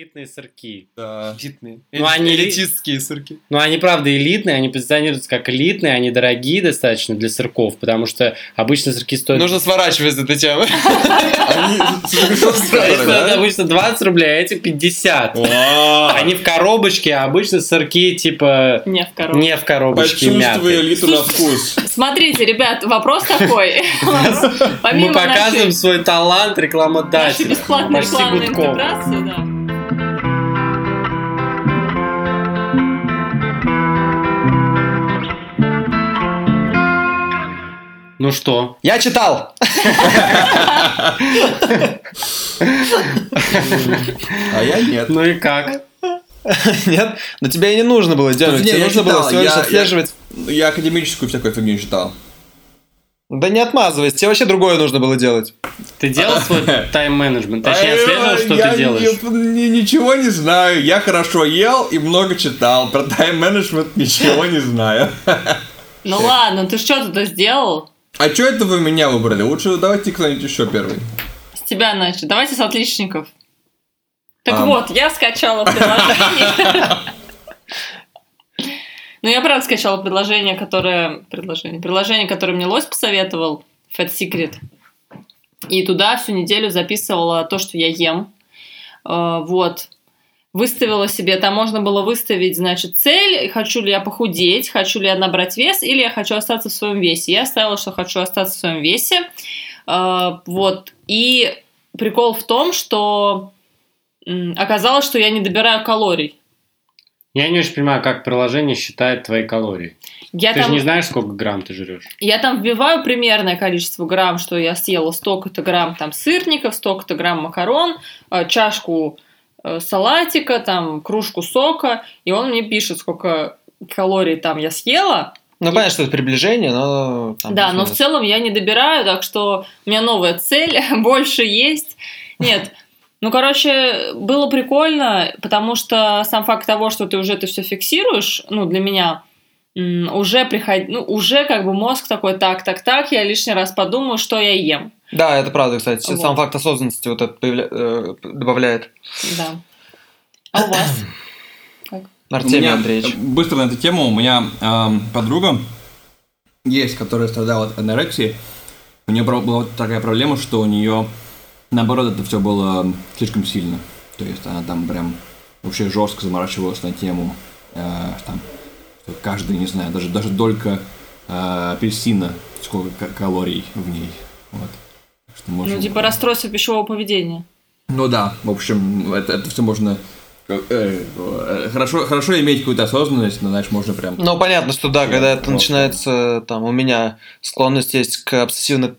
элитные сырки. Да. Элитные. Ну, они- элитистские сырки. Ну, они, правда, элитные, они позиционируются как элитные, они дорогие достаточно для сырков, потому что обычно сырки стоят... Нужно сворачивать с этой темы. Они Стоят которые, обычно 20 рублей, а эти 50. да? Они в коробочке, а обычно сырки, типа, Не в коробке. не в коробочке Почувствуй элиту на вкус. Смотрите, ребят, вопрос такой. Мы показываем свой талант рекламодателя. рекламной гудком. интеграции, да. Ну что? Я читал. А я нет. Ну и как? Нет? Но тебе и не нужно было делать. Не, Тебе я нужно было всего лишь я- я- отслеживать. Я академическую всякую фигню читал. Да не отмазывайся, тебе вообще другое нужно было делать. Ты делал свой тайм-менеджмент? Точнее, отслеживал, что я ты делаешь? ни- ничего не знаю. Я хорошо ел и много читал. Про тайм-менеджмент ничего не знаю. Ну ладно, ты что-то сделал? А что это вы меня выбрали? Лучше давайте кто-нибудь еще первый. С тебя начать. Давайте с отличников. Так Ам. вот, я скачала приложение. Ну, я правда скачала предложение, которое... Предложение. Приложение, которое мне Лось посоветовал. Fat Secret. И туда всю неделю записывала то, что я ем. Э, Вот. Выставила себе, там можно было выставить, значит, цель, хочу ли я похудеть, хочу ли я набрать вес, или я хочу остаться в своем весе. Я ставила, что хочу остаться в своем весе. Э, Вот. И прикол в том, что оказалось, что я не добираю калорий. Я не очень понимаю, как приложение считает твои калории. Я Ты там, же не знаешь, сколько грамм ты жрешь. я там вбиваю примерное количество грамм, что я съела столько-то грамм там сырников, столько-то грамм макарон, э, чашку салатика, там кружку сока, и он мне пишет, сколько калорий там я съела. Ну, понятно, что это приближение, но... там да, но в целом я не добираю, так что у меня новая цель, больше есть. Нет, ну, короче, было прикольно, потому что сам факт того, что ты уже это все фиксируешь, ну, для меня уже приход... ну, уже как бы мозг такой, так, так, так, я лишний раз подумаю, что я ем. Да, это правда, кстати. Вот. Сам факт осознанности вот это появля- э, добавляет. Да. А у вас? У Артемий меня, Андреевич. э, Быстро на эту тему. У меня эм, подруга есть, которая страдала от анорексии. У нее была такая проблема, что у нее, наоборот, это все было слишком сильно. То есть она там прям вообще жестко заморачивалась на тему, э, там, каждый, не знаю, даже, даже долька э, апельсина, сколько ка- калорий в ней. Вот. Так Что можно- Ну, типа расстройство пищевого поведения. Ну да, в общем, это, это все можно... э, э, хорошо, хорошо иметь какую-то осознанность, но, знаешь, можно прям... Ну, понятно, что да, когда это начинается, там, у меня склонность есть к обсессивным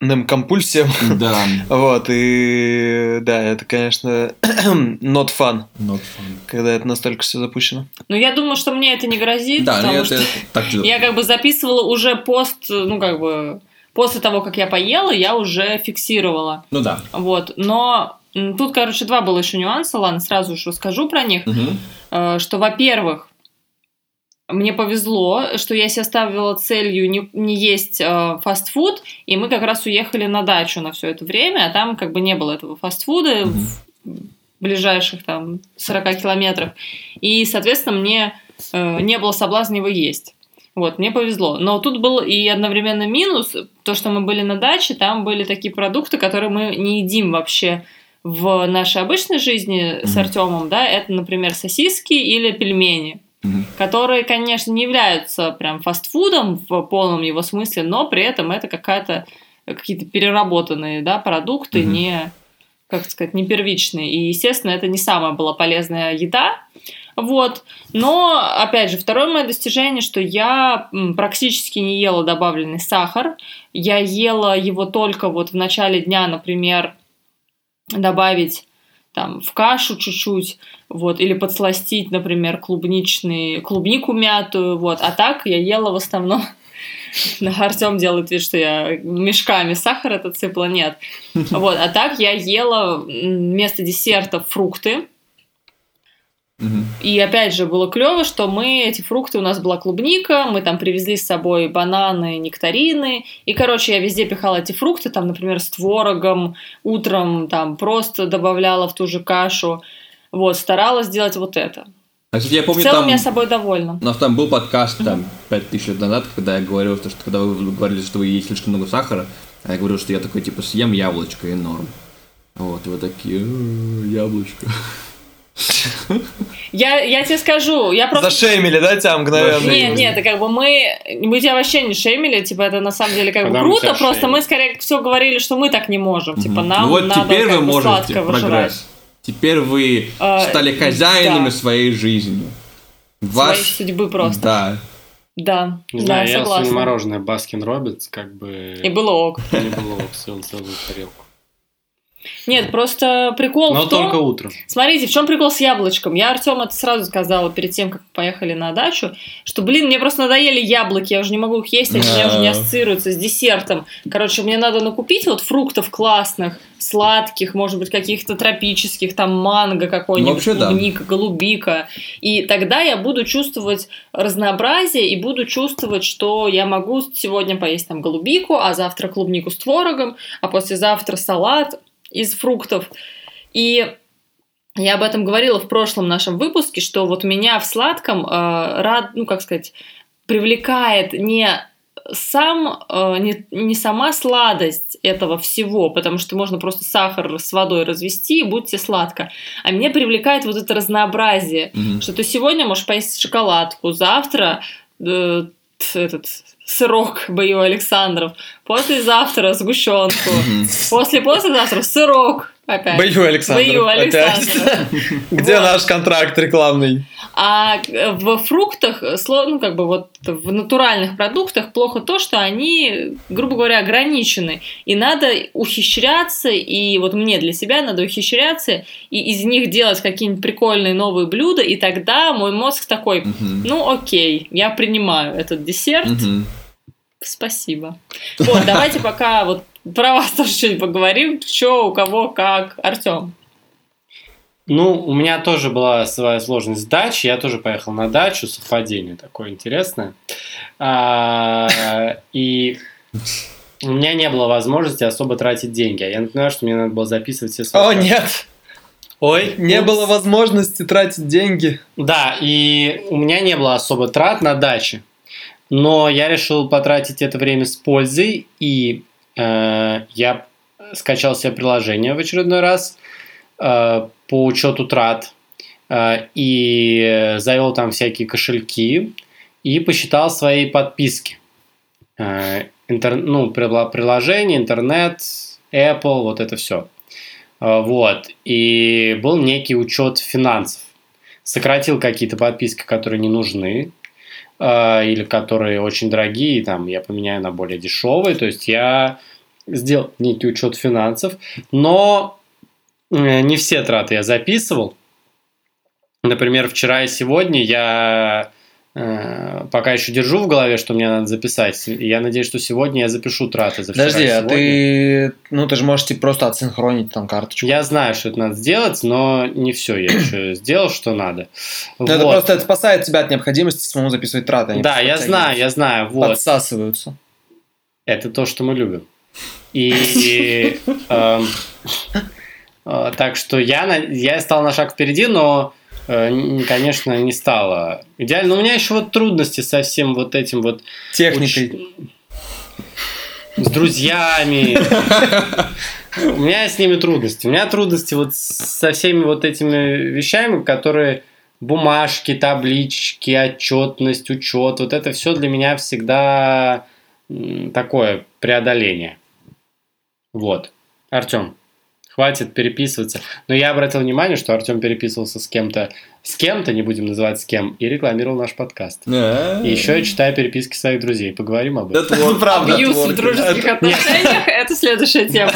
компульсиям, Да, вот, и да, это, конечно, not fun, not fun. когда это настолько все запущено. Ну, я думаю, что мне это не грозит, Да, потому это что... так же. Я как бы записывала уже пост, ну как бы после того, как я поела, я уже фиксировала. Ну да. Вот, но тут, короче, два было еще нюанса, ладно, сразу уж расскажу про них. Э, Что, во-первых, мне повезло, что я себе ставила целью не, не есть э, фастфуд, и мы как раз уехали на дачу на все это время, а там как бы не было этого фастфуда в ближайших там 40 километрах. И, соответственно, мне э, не было соблазна его есть. Вот, мне повезло. Но тут был и одновременно минус, то, что мы были на даче, там были такие продукты, которые мы не едим вообще в нашей обычной жизни с. Артемом, да, это, например, сосиски или пельмени, Которые, конечно, не являются прям фастфудом в полном его смысле, но при этом это какая-то какие-то переработанные, да, продукты, не, как сказать, не первичные. И, естественно, это не самая была полезная еда, вот. Но, опять же, второе мое достижение, что я практически не ела добавленный сахар. Я ела его только вот в начале дня, например, добавить там в кашу чуть-чуть, вот, или подсластить, например, клубничный, клубнику мятую, вот, а так я ела в основном Артем делает вид, что я мешками сахар это сыпала, нет. Вот, а так я ела вместо десерта фрукты. И опять же было клево, что мы эти фрукты, у нас была клубника, мы там привезли с собой бананы, нектарины. И, короче, я везде пихала эти фрукты, там, например, с творогом, утром там просто добавляла в ту же кашу. Вот, старалась делать вот это. А, кстати, я В помню, целом там... я собой довольна. У нас там был подкаст там 5000 лет назад, когда я говорил, что, что когда вы говорили, что вы едите слишком много сахара, а я говорил, что я такой, типа, съем яблочко и норм. Вот, и вы такие, «Э, яблочко. Я, я тебе скажу, я просто... Зашеймили, да, тебя мгновенно? Нет, нет, это как бы мы, мы тебя вообще не шеймили, типа это на самом деле как бы Когда мы круто, тебя просто шеймим. мы скорее всего говорили, что мы так не можем, типа нам Ну вот надо теперь вы можете, прогресс. Теперь вы А, стали хозяинами да. своей жизни. Своей Ваш... судьбы просто. Да. Да, Не да, знаю, я согласна. мороженое Baskin Robbins, как бы... И было ок. Не было ок, съел целую тарелку. Нет, просто прикол Но в том... только утром. Смотрите, в чем прикол с яблочком? Я Артему это сразу сказала перед тем, как поехали на дачу, что, блин, мне просто надоели яблоки, я уже не могу их есть, они у меня уже не ассоциируются с десертом. Короче, мне надо накупить вот фруктов классных, сладких, может быть, каких-то тропических, там манго какой-нибудь, Ну, вообще, да. клубника, голубика. И тогда я буду чувствовать разнообразие и буду чувствовать, что я могу сегодня поесть там голубику, а завтра клубнику с творогом, а послезавтра салат из фруктов. И я об этом говорила в прошлом нашем выпуске, что вот меня в сладком э, рад, ну как сказать, привлекает не сам, э, не, не сама сладость этого всего, потому что можно просто сахар с водой развести и будет тебе сладко. А меня привлекает вот это разнообразие, Мгм. что ты сегодня можешь поесть шоколадку, завтра э, этот сырок Бою Александров, послезавтра сгущенку, после послезавтра сырок опять. Бою Александров. Бою. Александров. Где Вот. наш контракт рекламный? А э, в фруктах, ну, как бы вот в натуральных продуктах плохо то, что они, грубо говоря, ограничены. И надо ухищряться, и вот мне для себя надо ухищряться, и из них делать какие-нибудь прикольные новые блюда, и тогда мой мозг такой, Мгм. ну окей, я принимаю этот десерт, Мгм. спасибо. Вот, давайте пока вот про вас тоже что-нибудь поговорим, что, у кого, как. Артем. Ну, у меня тоже была своя сложность с дачей. Я тоже поехал на дачу. Совпадение такое интересное. А, И у меня не было возможности особо тратить деньги. А я напоминаю, что мне надо было записывать все свои... О, нет! Ой, Не упс. было возможности тратить деньги. Да, и у меня не было особо трат на даче. Но я решил потратить это время с пользой, и я скачал себе приложение в очередной раз э, по учету трат э, и завел там всякие кошельки и посчитал свои подписки. Э, интер- ну, приложение, интернет, Apple, вот это все. Вот. И был некий учет финансов сократил какие-то подписки, которые не нужны, э, или которые очень дорогие, там я поменяю на более дешевые. То есть я сделал некий учет финансов, но э, не все траты я записывал. Например, вчера и сегодня я э, пока еще держу в голове, что мне надо записать. И я надеюсь, что сегодня я запишу траты за вчера Подожди, а ты... Ну, ты же можешь типа, просто отсинхронить там карточку. Я знаю, что это надо сделать, но не все я еще сделал, что надо. Ну, Это Вот. просто это спасает тебя от необходимости самому записывать траты. они Да, я знаю, я знаю, вот. Подсасываются. Это то, что мы любим. И эм, э, так что я, стал на шаг впереди, но, э, конечно, не стало идеально. Но у меня еще вот трудности со всем вот этим вот Техникой. уч- с друзьями. У меня с ними трудности. У меня трудности вот со всеми вот этими вещами, которые бумажки, таблички, отчетность, учет. Вот это все для меня всегда такое преодоление. Вот. Артем, хватит переписываться. Но я обратил внимание, что Артем переписывался с кем-то, с кем-то, не будем называть с кем, и рекламировал наш подкаст. И еще я читаю переписки своих друзей. Поговорим об этом. Ну, правда. Абьюз в дружеских отношениях – это следующая тема.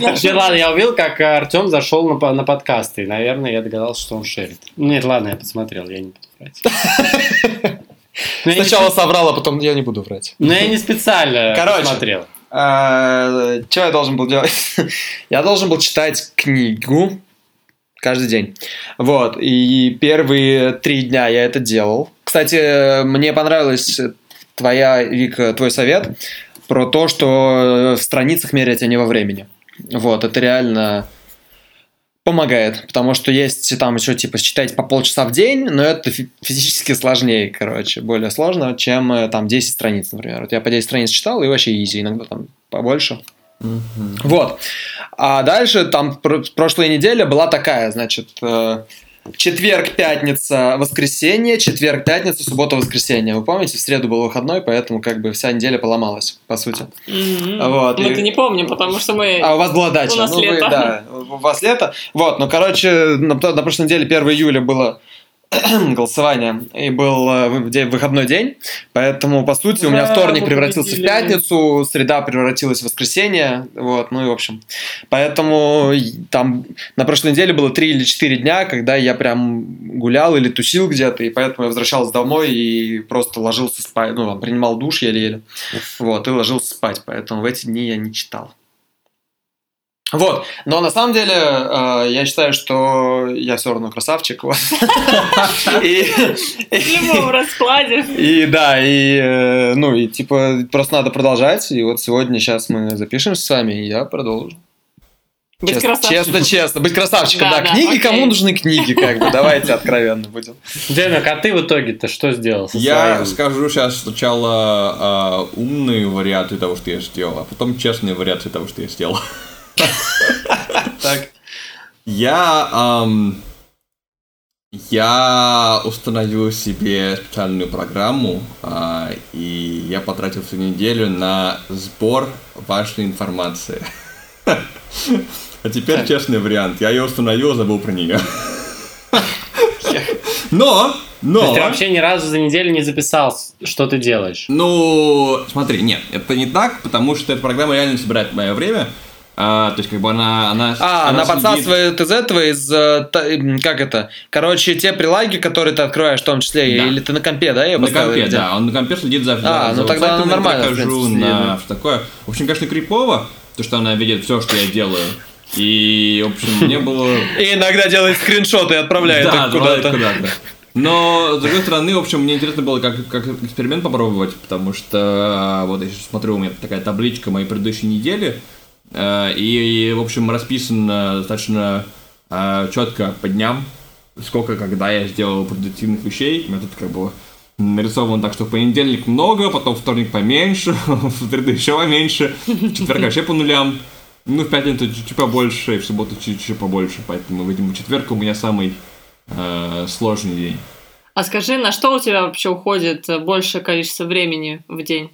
Ладно, я увидел, как Артем зашел на, по- на подкасты, и, наверное, я догадался, что он шерит. Нет, ладно, я посмотрел, я не буду врать. Не Сначала соврал, а потом я не буду врать. Но я не специально Короче. смотрел. Что я должен был делать? Я должен был читать книгу каждый день. Вот. И первые три дня я это делал. Кстати, мне понравилась твоя, Вика, твой совет про то, что в страницах мерять, а не во времени. Вот, это реально помогает, потому что есть там еще типа читать по полчаса в день, но это фи- физически сложнее, короче, более сложно, чем э, там 10 страниц, например. Вот я по 10 страниц читал, и вообще изи, иногда там побольше. Вот. А дальше там пр- прошлая неделя была такая, значит, э, четверг, пятница, воскресенье, четверг, пятница, суббота, воскресенье. Вы помните, в среду был выходной, поэтому как бы вся неделя поломалась, по сути. Мгм. Вот, и- Мы-то не помним, потому что мы... А у вас была дача. У нас ну, вы, лето. да, у вас лето. Вот, ну, короче, на, на прошлой неделе, 1 июля было голосование, и был э, выходной день, поэтому, по сути, у меня вторник превратился в пятницу, среда превратилась в воскресенье, вот, ну и в общем. Поэтому там на прошлой неделе было 3 или 4 дня, когда я прям гулял или тусил где-то, и поэтому я возвращался домой и просто ложился спать, ну, там, принимал душ еле-еле, вот, и ложился спать, поэтому в эти дни я не читал. Вот, но на самом деле э, я считаю, что я все равно красавчик. вот. И- В любом раскладе. И да, и э, ну и типа просто надо продолжать. И вот сегодня сейчас мы запишемся с вами, и я продолжу. Быть честно, красавчиком. честно, честно, быть красавчиком. Да, Да, да, книги, окей. кому нужны книги, как бы, давайте откровенно будем. Денок, а ты в итоге-то что сделал? со Я своим? скажу сейчас сначала а, умные варианты того, что я сделал, а потом честные варианты того, что я сделал. Так. Я, я установил себе специальную программу, а, и я потратил всю неделю на сбор важной информации. А теперь честный вариант. Я ее установил, забыл про нее. Но, но... ты вообще ни разу за неделю не записал, что ты делаешь? Ну, смотри, нет, это не так, потому что эта программа реально собирает мое время. А, то есть, как бы она... она А, она следит- подсасывает из этого, из... Как это? Короче, те прилаги, которые ты открываешь в том числе, Да. или ты на компе, да? Я На компе, где? да, он на компе следит за, А, за ну тогда я нормально, в прохожу принципе, на что такое. В общем, конечно, крипово, то, что она видит все, что я делаю. И, в общем, мне было... И иногда делает скриншоты и отправляет Да, их куда-то. Но, с другой стороны, в общем, мне интересно было как, как эксперимент попробовать, потому что, вот я сейчас смотрю, у меня такая табличка моей предыдущей недели, и, в общем, расписано достаточно четко по дням, сколько, когда я сделал продуктивных вещей. У меня тут как бы нарисовано так, что в понедельник много, потом вторник поменьше, в среду еще поменьше, в четверг вообще по нулям. Ну, в пятницу чуть-чуть побольше, и в субботу чуть-чуть побольше, поэтому, видимо, четверг у меня самый э, сложный день. А скажи, на что у тебя вообще уходит э, большее количество времени в день?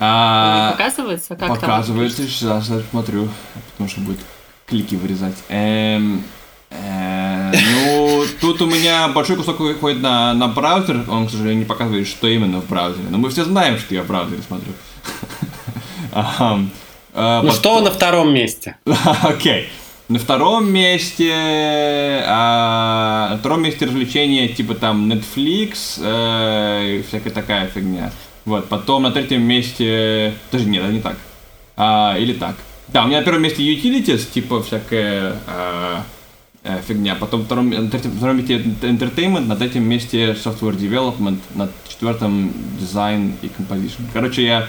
А, показывается? Как там? показывается, сейчас я смотрю, потому что будет клики вырезать. Эм, э, ну, тут у меня большой кусок уходит на, на браузер, он, к сожалению, не показывает, что именно в браузере. Но мы все знаем, что я в браузере смотрю. Э, Ну что на втором месте? Окей. На втором месте, а, на втором месте развлечения типа там Netflix, э, всякая такая фигня. Вот, потом на третьем месте, даже нет, это не так. А, или так. Да, у меня на первом месте utilities, типа всякая а, э, фигня. Потом втором, на третьем, втором месте entertainment, на третьем месте software development, на четвертом design и composition. Короче, я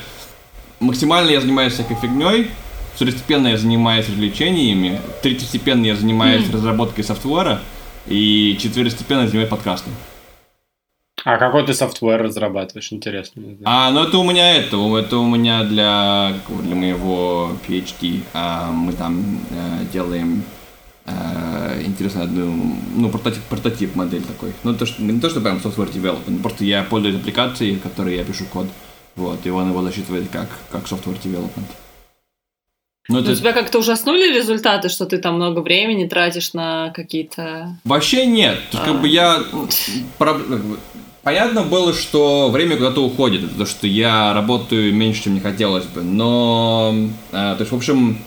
максимально я занимаюсь всякой фигней, второстепенно я занимаюсь развлечениями, третьестепенно я занимаюсь разработкой софтвера, и четвертостепенно я занимаюсь подкастом. А какой ты софтвер разрабатываешь, интересно? А, ну это у меня это, это у меня для, для моего PhD. А, мы там э, делаем э, интересно одну, ну, прототип, прототип модель такой. Ну, то, что, не то, что прям software development, просто я пользуюсь аппликацией, в которой я пишу код. Вот, и он его засчитывает как, как software development. Ну, это тебя как-то ужаснули результаты, что ты там много времени тратишь на какие-то... Вообще нет. То есть, как бы я... Понятно было, что время куда-то уходит, потому что я работаю меньше, чем мне хотелось бы. Но, э, то есть, в общем,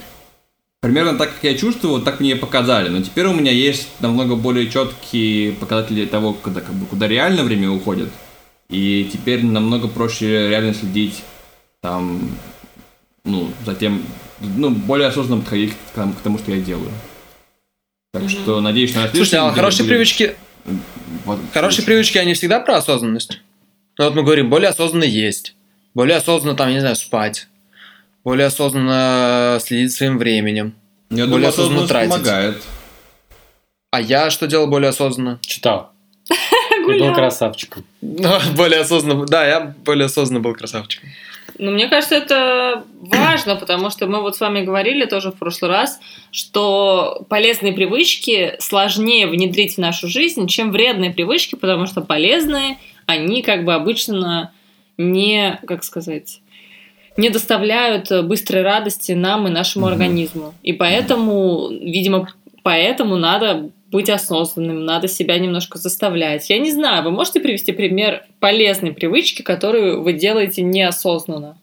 примерно так, как я чувствовал, так мне и показали. Но теперь у меня есть намного более четкие показатели того, куда, как бы, куда реально время уходит. И теперь намного проще реально следить там, ну, затем, ну, более осознанно подходить к тому, к тому, что я делаю. Так что надеюсь, на Слушайте, а хорошие привычки, будет- вот, хорошие слушай. привычки, они всегда про осознанность. Ну, вот мы говорим, более осознанно есть, более осознанно, там, я не знаю, спать, более осознанно следить своим временем. Я более думаю, осознанно тратить. помогает. А я что делал более осознанно? Читал. И был красавчиком. Более осознанно. Да, я более осознанно был красавчиком. Ну, мне кажется, это важно, потому что мы вот с вами говорили тоже в прошлый раз, что полезные привычки сложнее внедрить в нашу жизнь, чем вредные привычки, потому что полезные, они как бы обычно не, как сказать, не доставляют быстрой радости нам и нашему организму. И поэтому, видимо, поэтому надо быть осознанным, надо себя немножко заставлять. Я не знаю, вы можете привести пример полезной привычки, которую вы делаете неосознанно?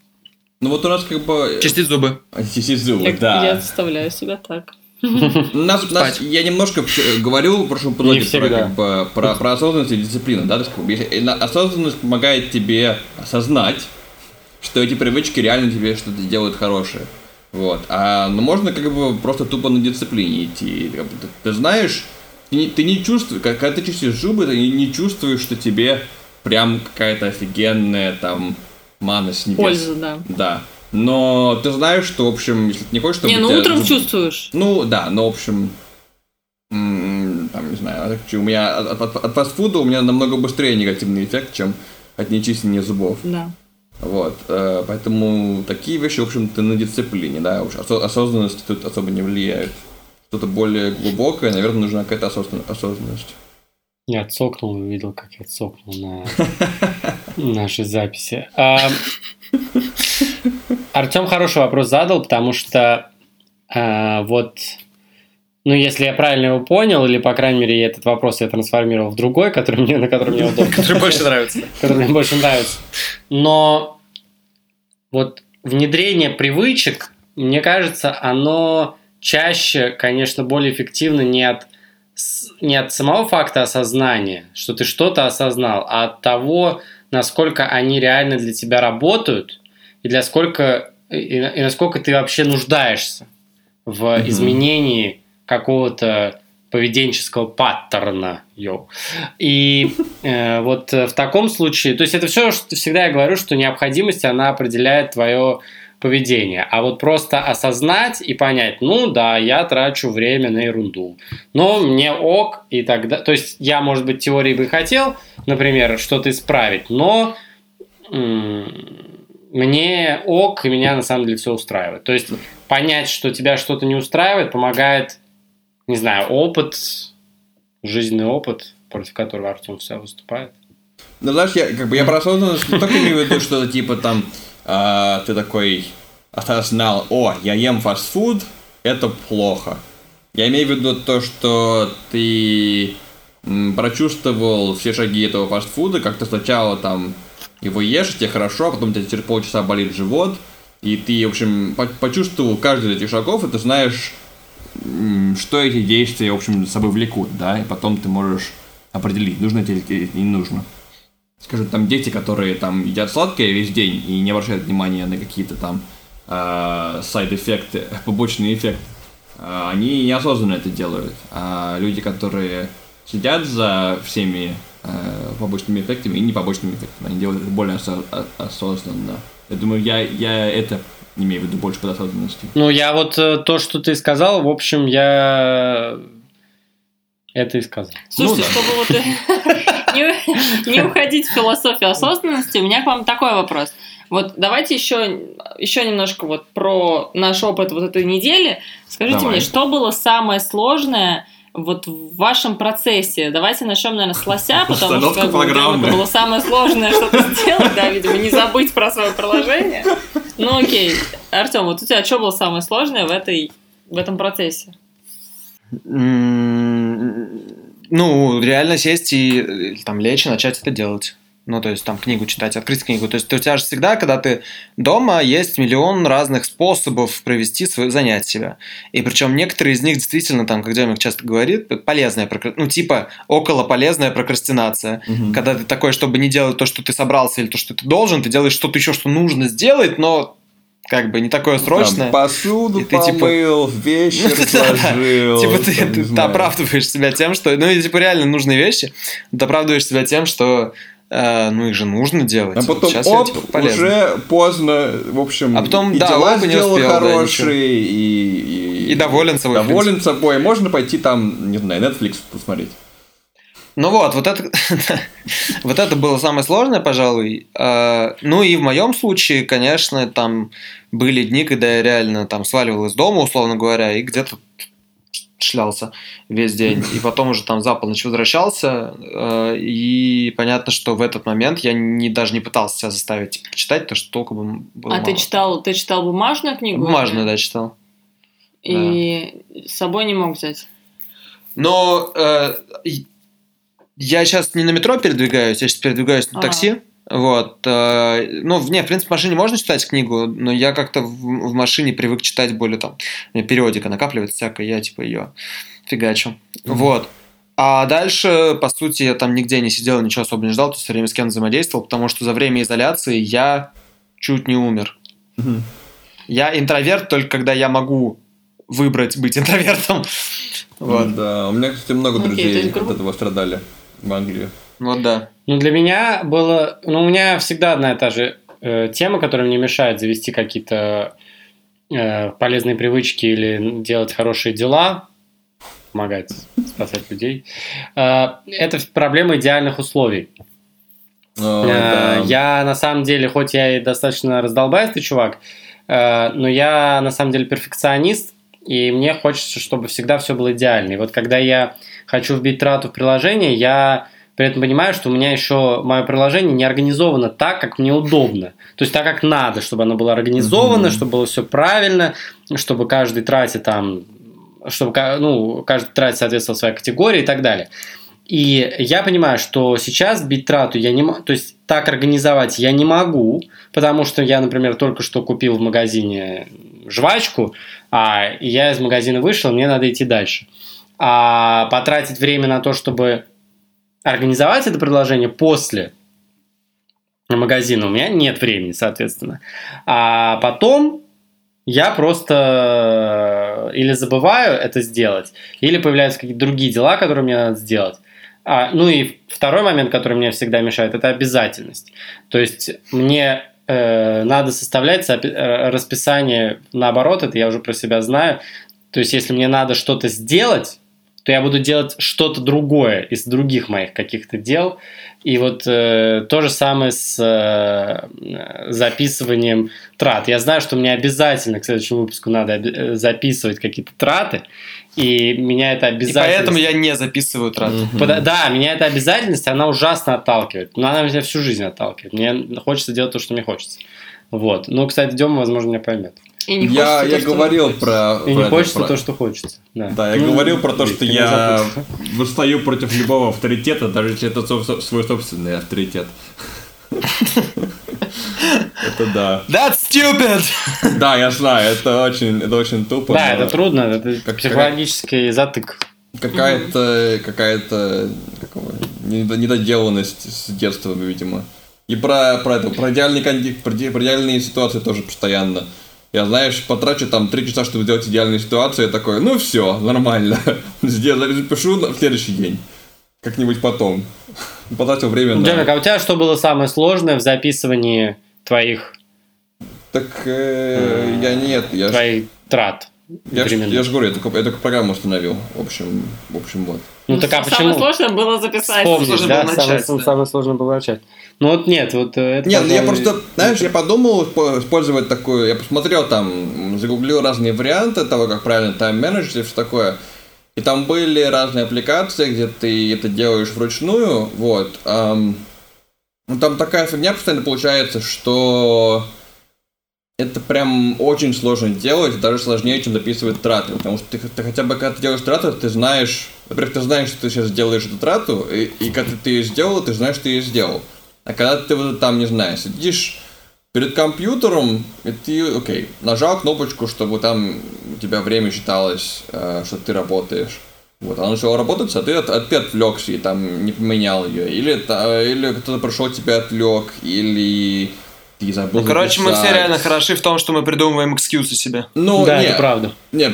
Ну вот у нас как бы... Чистить зубы. Чистить зубы, Я, да. я заставляю себя так. Нас, нас- я немножко э, говорил в прошлом Не про, как бы, про, про осознанность и дисциплину. Да? Есть, на- осознанность помогает тебе осознать, что эти привычки реально тебе что-то делают хорошее. Вот. А ну, можно как бы просто тупо на дисциплине идти. Ты знаешь, ты не, ты не чувствуешь, когда ты чистишь зубы, ты не, не чувствуешь, что тебе прям какая-то офигенная там мана с небес. Польза, да. Да. Но ты знаешь, что, в общем, если ты не хочешь, чтобы Не, ну утром зуб- чувствуешь. ну да, но в общем, там, не знаю, у меня от, от- от фастфуда у меня намного быстрее негативный эффект, чем от нечистения зубов. Да. Вот, э, поэтому такие вещи, в общем-то, на дисциплине, да, уж осо- осознанность тут особо не влияет. Что-то более глубокое, наверное, нужна какая-то осозна- осознанность. Я цокнул и увидел, как я цокнул на нашей записи. Артем хороший вопрос задал, потому что а, вот, ну, если я правильно его понял, или, по крайней мере, этот вопрос я трансформировал в другой, который мне, на который мне удобно. Который больше нравится. который мне больше нравится. Но вот внедрение привычек, мне кажется, оно чаще, конечно, более эффективно не от, не от самого факта осознания, что ты что-то осознал, а от того, насколько они реально для тебя работают и для сколько и, и насколько ты вообще нуждаешься в Мгм. изменении какого-то поведенческого паттерна, йоу. И э, вот э, в таком случае, то есть это все, что всегда я говорю, что необходимость, она определяет твое поведение. А вот просто осознать и понять, ну да, я трачу время на ерунду, но мне ок, и тогда... То есть я, может быть, теории бы хотел, например, что-то исправить, но мне ок, и меня на самом деле все устраивает. То есть понять, что тебя что-то не устраивает, помогает, не знаю, опыт, жизненный опыт, против которого Артем вся выступает. Ну, знаешь, я как бы я про осознанность не только имею в виду, что типа там а, ты такой осознал, о, я ем фастфуд, это плохо. Я имею в виду то, что ты прочувствовал все шаги этого фастфуда, как ты сначала там его ешь, тебе хорошо, а потом у тебя через полчаса болит живот, и ты, в общем, по- почувствовал каждый из этих шагов, и ты знаешь, что эти действия, в общем, за собой влекут, да, и потом ты можешь определить, нужно тебе или не нужно. Скажем, там дети, которые там едят сладкое весь день и не обращают внимания на какие-то там э, сайд-эффекты, побочные эффекты, э, они неосознанно это делают. А люди, которые следят за всеми э, побочными эффектами и не побочными эффектами, они делают это более осо- осознанно. Я думаю, я, я это имею в виду больше под осознанностью. Ну, я вот то, что ты сказал, в общем, я это и сказал. Слушайте, Ну да. чтобы вот не, не уходить в философию осознанности, у меня к вам такой вопрос. Вот давайте еще, еще немножко вот про наш опыт вот этой недели. Скажите Давай. мне, что было самое сложное вот в вашем процессе? Давайте начнем, наверное, с лося, потому что Установка как бы, программы. это было самое сложное что-то сделать, да, видимо, не забыть про свое приложение. Ну окей. Артем, вот у тебя что было самое сложное в, этой, в этом процессе? Ну, реально сесть и э, там лечь и начать это делать. Ну, то есть там книгу читать, открыть книгу. То есть у тебя же всегда, когда ты дома, есть миллион разных способов провести свое занять себя. И причем некоторые из них действительно, там, как Демик часто говорит, полезная, прокра- ну, типа около полезная прокрастинация. Когда ты такой, чтобы не делать то, что ты собрался, или то, что ты должен, ты делаешь что-то еще, что нужно сделать, но как бы не такое срочное. Там посуду И ты, типа- помыл, вещи разложил. Типа ты, ты- оправдываешь себя тем, что... Ну, и, типа реально нужные вещи. Ты оправдываешь себя тем, что э, ну их же нужно делать. А потом, сейчас я, оп, типа, полезно. уже поздно, в общем, А потом, и да, дела не сделал успел, да, хорошие, и, И доволен собой, Доволен собой. Можно пойти там, не знаю, Netflix посмотреть. Ну вот, вот это, вот это было самое сложное, пожалуй. А, Ну и в моем случае, конечно, там были дни, когда я реально там сваливал из дома, условно говоря, и где-то шлялся весь день. И потом уже там за полночь возвращался. э, И понятно, что в этот момент я не, даже не пытался себя заставить типа, почитать, то что толку бы было А ты мало. читал, ты читал бумажную книгу? Бумажную, да, читал. И с собой не мог взять? Но э, я сейчас не на метро передвигаюсь, я сейчас передвигаюсь на Ага. такси. Вот. э, ну, не, в принципе, в машине можно читать книгу, но я как-то в, в машине привык читать более там. у меня периодика накапливается всякая, я типа ее фигачу. Вот. А дальше, по сути, я там нигде не сидел, ничего особо не ждал, то есть все время с кем взаимодействовал, потому что за время изоляции я чуть не умер. Я интроверт только когда я могу выбрать быть интровертом. Вот. Да, у меня, кстати, много то друзей от этого страдали в Англии. Вот да. Ну, для меня было... Ну, у меня всегда одна и та же э, тема, которая мне мешает завести какие-то э, полезные привычки или делать хорошие дела, помогать спасать людей. Э, это проблема идеальных условий. О, Э, да. Я на самом деле, хоть я и достаточно раздолбайстый чувак, э, но я на самом деле перфекционист, и мне хочется, чтобы всегда все было идеально. И вот когда я хочу вбить трату в приложение, я при этом понимаю, что у меня еще мое приложение не организовано так, как мне удобно. То есть так, как надо, чтобы оно было организовано, Мгм. чтобы было все правильно, чтобы каждый трате там чтобы ну, каждый трат соответствовал своей категории и так далее. И я понимаю, что сейчас бить трату я не могу, то есть так организовать я не могу, потому что я, например, только что купил в магазине жвачку, а я из магазина вышел, мне надо идти дальше. А потратить время на то, чтобы организовать это предложение после магазина, у меня нет времени, соответственно. А потом я просто или забываю это сделать, или появляются какие-то другие дела, которые мне надо сделать. А, ну и второй момент, который мне всегда мешает, это обязательность. То есть мне э, надо составлять э, расписание наоборот, это я уже про себя знаю. То есть если мне надо что-то сделать, то я буду делать что-то другое из других моих каких-то дел. И вот э, то же самое с э, записыванием трат. Я знаю, что мне обязательно к следующему выпуску надо э, записывать какие-то траты, и меня это И обязательно... поэтому я не записываю траты. Мгм. Пода- Да, меня эта обязательность, она ужасно отталкивает. Но она меня всю жизнь отталкивает. Мне хочется делать то, что мне хочется. Вот. Ну, кстати, Дема, возможно, меня поймет. И не Я, хочется я то, что говорил хочется. про... И не это, хочется про- то, что хочется. Да, Да, я Ну, говорил про то, что я восстаю против любого авторитета, даже если это свой собственный авторитет. Это да. That's stupid! Да, я знаю, это очень, это очень тупо. Да, это трудно, это Как- психологический затык. Какая-то, какая-то недоделанность с детства, видимо. И про, про это, про идеальные, про идеальные ситуации тоже постоянно. Я, знаешь, потрачу там три часа, чтобы сделать идеальную ситуацию, я такой, ну все, нормально. Сделаю, запишу в следующий день. Как-нибудь потом. Потратил время на... Демик, а у тебя что было самое сложное в записывании твоих, Так э, я нет, я твоих трат? я, ж, временных? я ж говорю, я только, я только программу установил. В общем, в общем, вот. Ну так а Самое почему? сложное было записать. Вспомнить, Сложно да, было самое, начать, да. самое сложное было начать. Ну вот нет, вот э, это... Нет, ну я пожалуй, просто, знаешь, я подумал испо- использовать такую, я посмотрел там, загуглил разные варианты того, как правильно тайм-менеджить и все такое. И там были разные аппликации, где ты это делаешь вручную, вот. ам, ну там такая фигня постоянно получается, что это прям очень сложно делать, даже сложнее, чем записывать траты. Потому что ты, ты хотя бы, когда ты делаешь трату, ты знаешь, во-первых, ты знаешь, что ты сейчас делаешь эту трату, и, и когда ты ее сделал, ты знаешь, что ты ее сделал. А когда ты вот там, не знаю, сидишь перед компьютером, и ты, окей, нажал кнопочку, чтобы там у тебя время считалось, э, что ты работаешь. Вот, она начала работать, а ты, от, а ты отвлекся и там не поменял ее. Или, та- или кто-то пришел, тебя отвлек, или ты забыл Ну, короче, мы все реально хороши в том, что мы придумываем экскьюзы себе. Ну, Да, не, это правда. не,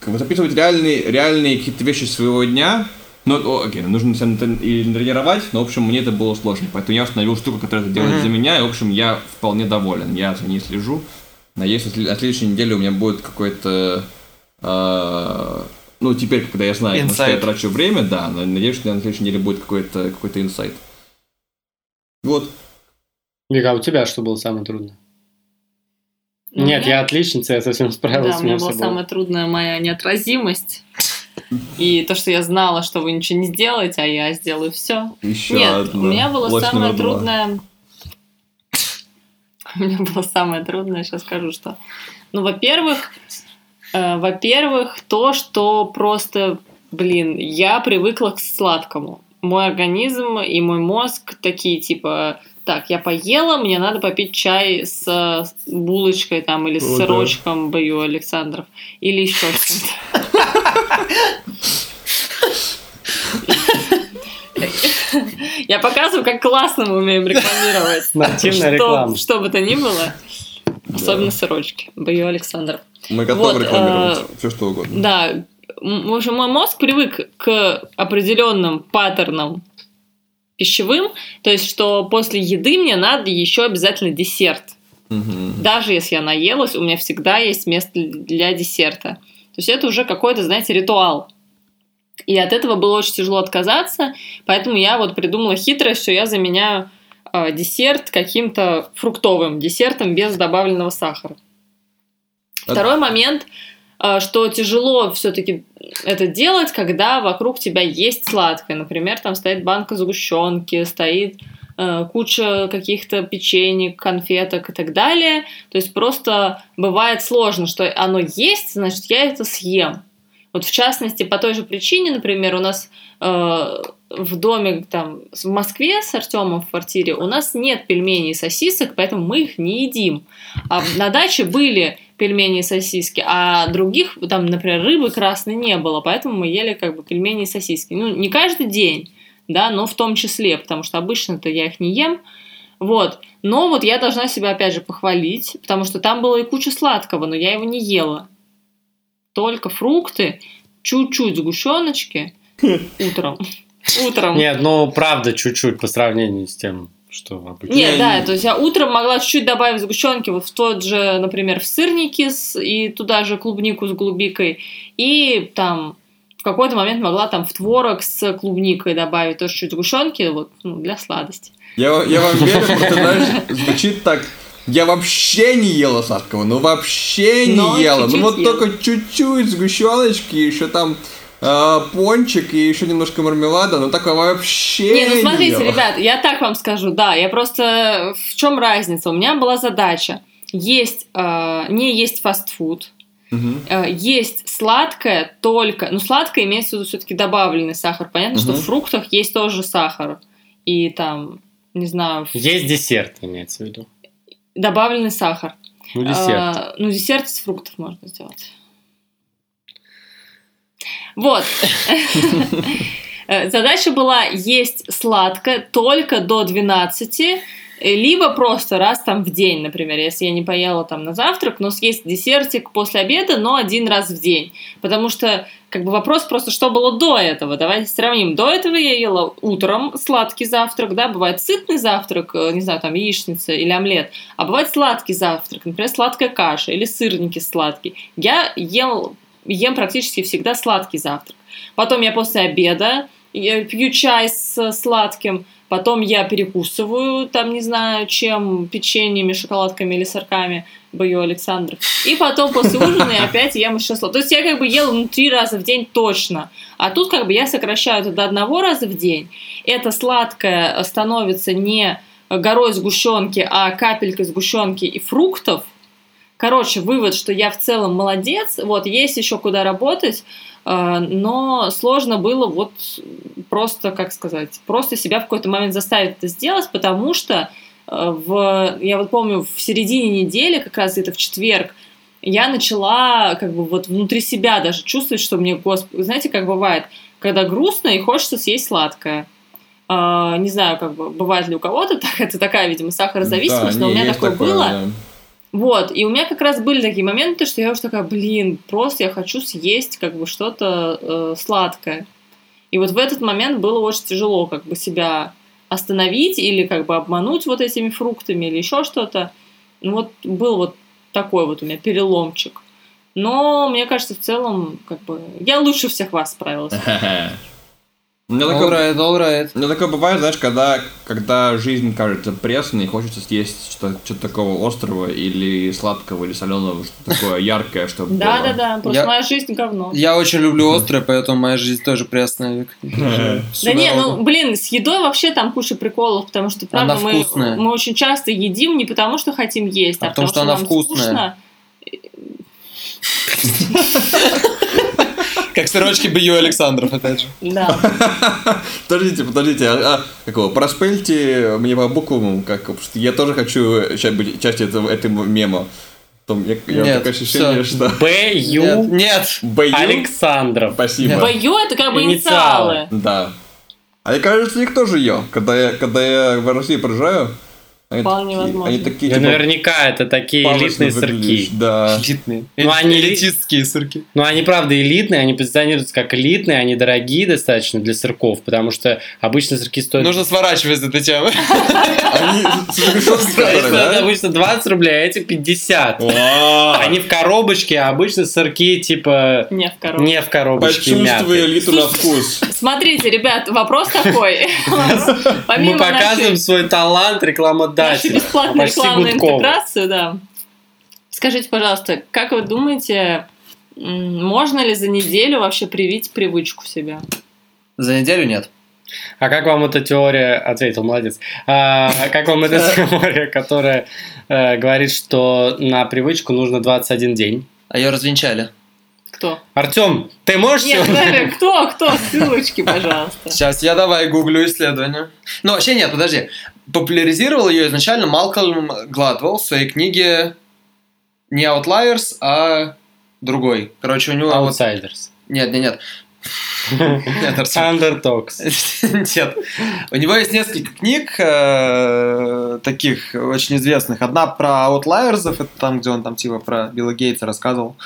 как бы записывать реальные, реальные какие-то вещи своего дня Ну, окей, нужно себя тренировать, но, в общем, мне это было сложно. Поэтому я установил штуку, которая это делает Мгм. за меня, и, в общем, я вполне доволен. Я за ней слежу. Надеюсь, на след- на следующей неделе у меня будет какой-то... э, ну, теперь, когда я знаю, на что я трачу время, да, на- надеюсь, что на следующей неделе будет какой-то какой инсайт. Вот. Вика, а у тебя что было самое трудное? Ну, Нет, я отличница, я совсем справилась Да, у меня была собой. самая трудная моя неотразимость. И то, что я знала, что вы ничего не сделаете, а я сделаю все. Еще Нет, одна. у меня было Ложь самое трудное. У меня было самое трудное, сейчас скажу, что. Ну, во-первых, э, во-первых, то, что просто, блин, я привыкла к сладкому. Мой организм и мой мозг такие, типа, так, я поела, мне надо попить чай с булочкой там или с О, да. сырочком, бою Александров, или еще что-то. Я показываю, как классно мы умеем рекламировать. Нативная Что- реклама. Что бы то ни было. Особенно сырочки. Бою Александров. Мы готовы Вот, рекламировать э, все, что угодно. Да, в общем, мой мозг привык к определенным паттернам пищевым, то есть, что после еды мне надо еще обязательно десерт. Мгм. Даже если я наелась, у меня всегда есть место для десерта. То есть это уже какой-то, знаете, ритуал. И от этого было очень тяжело отказаться, поэтому я вот придумала хитрость, что я заменяю э, десерт каким-то фруктовым десертом без добавленного сахара. А- Второй момент, что тяжело все-таки это делать, когда вокруг тебя есть сладкое. Например, там стоит банка сгущенки, стоит э, куча каких-то печенек, конфеток и так далее. То есть просто бывает сложно, что оно есть, значит, я это съем. Вот в частности, по той же причине, например, у нас э, в доме там в Москве с Артемом в квартире у нас нет пельменей и сосисок, поэтому мы их не едим. А на даче были пельмени и сосиски, а других, там, например, рыбы красной не было, поэтому мы ели как бы пельмени и сосиски. Ну, не каждый день, да, но в том числе, потому что обычно-то я их не ем. Вот. Но вот я должна себя опять же похвалить, потому что там было и куча сладкого, но я его не ела. Только фрукты, чуть-чуть сгущеночки утром. Утром. Нет, ну правда, чуть-чуть по сравнению с тем, что обычно. Нет, Не, да, то есть я утром могла чуть-чуть добавить сгущенки вот в тот же, например, в сырники с, и туда же клубнику с голубикой, и там в какой-то момент могла там в творог с клубникой добавить тоже чуть сгущенки, вот, ну, для сладости. Я, я вам верю, просто, знаешь, звучит так... Я вообще не ела сладкого, ну вообще не Но ела. Ну вот ела. только чуть-чуть сгущеночки, еще там э, пончик и еще немножко мармелада, но такого вообще Не, ну смотрите, ела. ребят, я так вам скажу, да, я просто... В чем разница? У меня была задача есть, э, не есть фастфуд, Мгм. Э, есть сладкое только, ну сладкое имеется в виду все-таки добавленный сахар. Понятно, что Мгм. в фруктах есть тоже сахар и там, не знаю, в- Есть десерт, имеется в виду. добавленный сахар. Ну, десерт. А, ну десерт из фруктов можно сделать. Вот. Задача была есть сладкое только до 12, э, либо просто раз там в день, например, если я не поела там на завтрак, но съесть десертик после обеда, но один раз в день. Потому что как бы вопрос просто, что было до этого. Давайте сравним. До этого я ела утром сладкий завтрак, да, бывает сытный завтрак, э, не знаю, там яичница или омлет, а бывает сладкий завтрак, например, сладкая каша или сырники сладкие. Я ел, ем практически всегда сладкий завтрак. Потом я после обеда я пью чай с сладким, потом я перекусываю, там, не знаю, чем, печеньями, шоколадками или сырками, бою Александров. И потом после ужина я опять ем еще сладкое. То есть я как бы ела ну, три раза в день точно. А тут как бы я сокращаю это до одного раза в день. Это сладкое становится не горой сгущенки, а капелькой сгущенки и фруктов. Короче, вывод, что я в целом молодец, вот, есть еще куда работать, э, но сложно было вот просто, как сказать, просто себя в какой-то момент заставить это сделать, потому что э, в, я вот помню, в середине недели, как раз где-то в четверг, я начала как бы вот внутри себя даже чувствовать, что мне, господи, знаете, как бывает, когда грустно и хочется съесть сладкое. А, не знаю, как бы бывает ли у кого-то так, это такая, видимо, сахарозависимость, Да, но у меня есть такое было. да. Вот, и у меня как раз были такие моменты, что я уже такая, блин, просто я хочу съесть как бы что-то э, сладкое. И вот в этот момент было очень тяжело как бы себя остановить или как бы обмануть вот этими фруктами или еще что-то. Ну вот был вот такой вот у меня переломчик. Но мне кажется, в целом, как бы, я лучше всех вас справилась. У меня такое, Alright, alright. у меня такое бывает, знаешь, когда, когда жизнь кажется пресной, и хочется съесть что- что-то такого острого или сладкого, или соленого, что такое яркое, чтобы. Да, да, да, что Я- моя жизнь говно. Я очень люблю острое, поэтому моя жизнь тоже пресная. Да не, ну блин, с едой вообще там куча приколов, потому что правда мы, мы очень часто едим не потому, что хотим есть, а, А потому что она вкусная. Как сырочки Бью Александров, опять же. Да. Подождите, подождите, а, а, какого? Проспельте мне по буквам, как, я тоже хочу часть быть частью этого, этого мема. Том, я, я Нет, такое ощущение, всё. что... Б. Нет, Ю. Бою? Александров. Спасибо. БЮ это как бы Инициалы. инициалы. Да. А мне кажется, их тоже ее. Когда я, когда я в России проезжаю, они Вполне такие, возможно. они такие, Да типа, наверняка это такие элитные сырки. Да. Элитные. Ну, они ли- элитистские сырки. Ну, они правда элитные, они позиционируются как элитные, они дорогие достаточно для сырков, потому что обычно сырки стоят... Нужно сворачивать с этой темы. Они обычно 20 рублей, а эти 50. Вау. Они в коробочке, а обычно сырки типа Не в коробке. не в коробочке Почувствуй элиту на вкус. Смотрите, ребят, вопрос такой. Мы показываем свой талант рекламодателя. рекламной Гудкова. интеграцию, да. Скажите, пожалуйста, как вы думаете, можно ли за неделю вообще привить привычку себя? За неделю нет. А как вам эта теория, ответил, молодец, А, как вам эта теория, которая э, говорит, что на привычку нужно 21 день? А ее развенчали. Кто? Артем, ты можешь Нет, сегодня- подожди, кто, кто? Ссылочки, пожалуйста. Сейчас я давай гуглю исследование. Ну, вообще нет, подожди. Популяризировал ее изначально Малкольм Гладвелл в своей книге не Outliers, а другой. Короче, у него... вот- Outsiders. Нет, нет, нет. Нет. Underdogs. Нет. У него есть несколько книг э, таких очень известных. Одна про аутлайерзов, это там, где он там типа про Билла Гейтса рассказывал,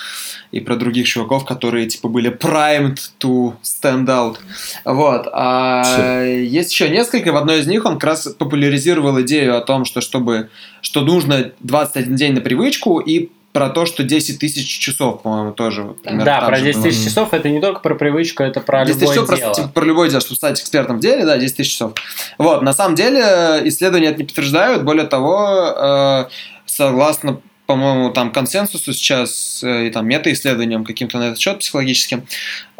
и про других чуваков, которые типа были primed to stand out. Вот. А есть еще несколько. В одной из них он как раз популяризировал идею о том, что чтобы что нужно 21 день на привычку и про то, что 10 тысяч часов, по-моему, тоже. вот примерно Да, про же 10 было. тысяч часов это не только про привычку, это про 10 любое часов дело. просто типа, про любое дело, чтобы стать экспертом в деле, да, 10 тысяч часов. Вот, на самом деле э, исследования это не подтверждают, более того, э, согласно по-моему, там консенсусу сейчас э, и там мета-исследованиям каким-то на этот счет психологическим,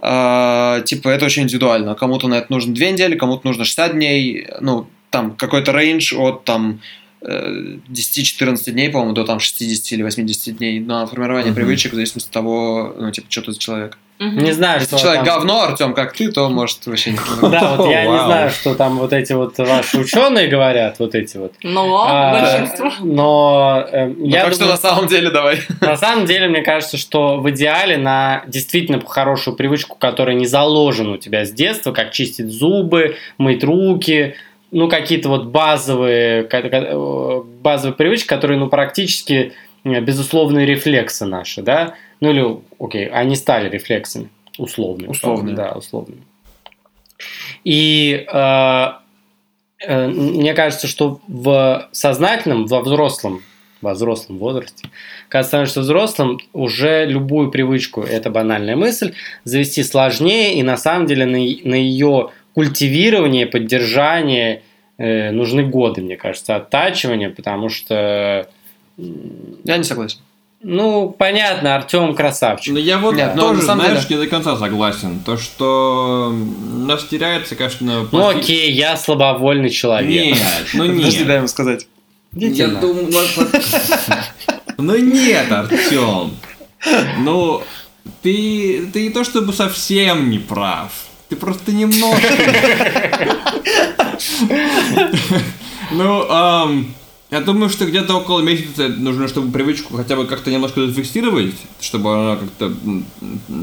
э, типа это очень индивидуально. Кому-то на это нужно 2 недели, кому-то нужно 60 дней, ну, там какой-то рейндж от там 10-14 дней, по-моему, до там 60 или 80 дней на формирование Мгм. привычек в зависимости от того, ну, типа, что ты за человек. Мгм. Не знаю, Если что человек там- говно, Артем, как ты, то может вообще не Да, вот я не знаю, что там вот эти вот ваши ученые говорят, вот эти вот. Но А, большинство. Но э, Ну, я так что на самом деле давай. на самом деле, мне кажется, что в идеале на действительно хорошую привычку, которая не заложена у тебя с детства, как чистить зубы, мыть руки, ну, какие-то вот базовые, э, базовые привычки, которые, ну, практически э, безусловные рефлексы наши, да? Ну, или, окей, они стали рефлексами, условными. Условные. Да, условными. И э, э, мне кажется, что в сознательном, во взрослом, во взрослом возрасте, когда становишься взрослым, уже любую привычку, это банальная мысль, завести сложнее, и на самом деле на, на ее культивирование, поддержание э, нужны годы, мне кажется, оттачивания, потому что, Я не согласен. ну, понятно, Артем красавчик. Ну, я вот Нет, ну, тоже, знаешь, деле- не до конца согласен. То, что нас теряется, конечно... Ну, плохи- окей, я слабовольный человек. Нет, ну Подожди, нет. дай ему сказать. Я думаю, Ну нет, Артем. Ну, ты, ты не то чтобы совсем не прав. Ты просто немножко... Ну, я думаю, что где-то около месяца нужно, чтобы привычку хотя бы как-то немножко зафиксировать, чтобы она как-то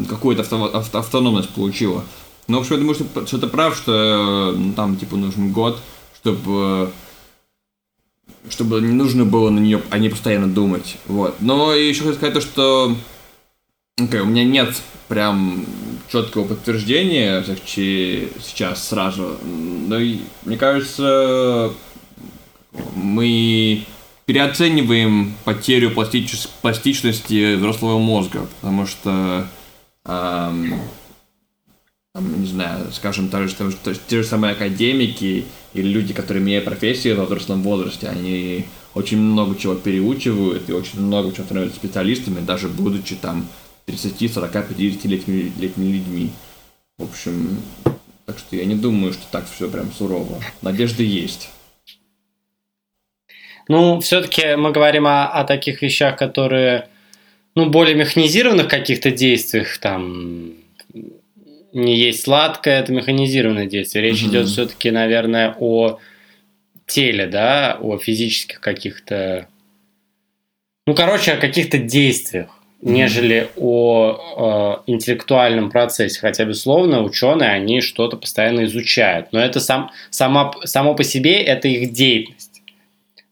какую-то авто- авто- автономность получила. Но, в общем, я думаю, что, что ты прав, что э, там, типа, нужен год, чтобы чтобы не нужно было на нее, а не постоянно думать. Вот. Но еще хочу сказать то, что окей, у меня нет прям четкого подтверждения сейчас сразу. Но мне кажется, мы переоцениваем потерю пластич... пластичности взрослого мозга, потому что эм, не знаю, скажем, то, что, то, те же самые академики или люди, которые имеют профессию в взрослом возрасте, они очень много чего переучивают и очень много чего становятся специалистами, даже будучи там 30, 40, 50 летними, летними людьми. В общем, так что я не думаю, что так все прям сурово. Надежда есть. Ну, все-таки мы говорим о, о таких вещах, которые, ну, более механизированных каких-то действиях, там, не есть сладкое, это механизированное действие. Речь mm-hmm. идет все-таки, наверное, о теле, да, о физических каких-то, ну, короче, о каких-то действиях нежели о э, интеллектуальном процессе. Хотя, безусловно, ученые, они что-то постоянно изучают. Но это сам, само, само по себе это их деятельность.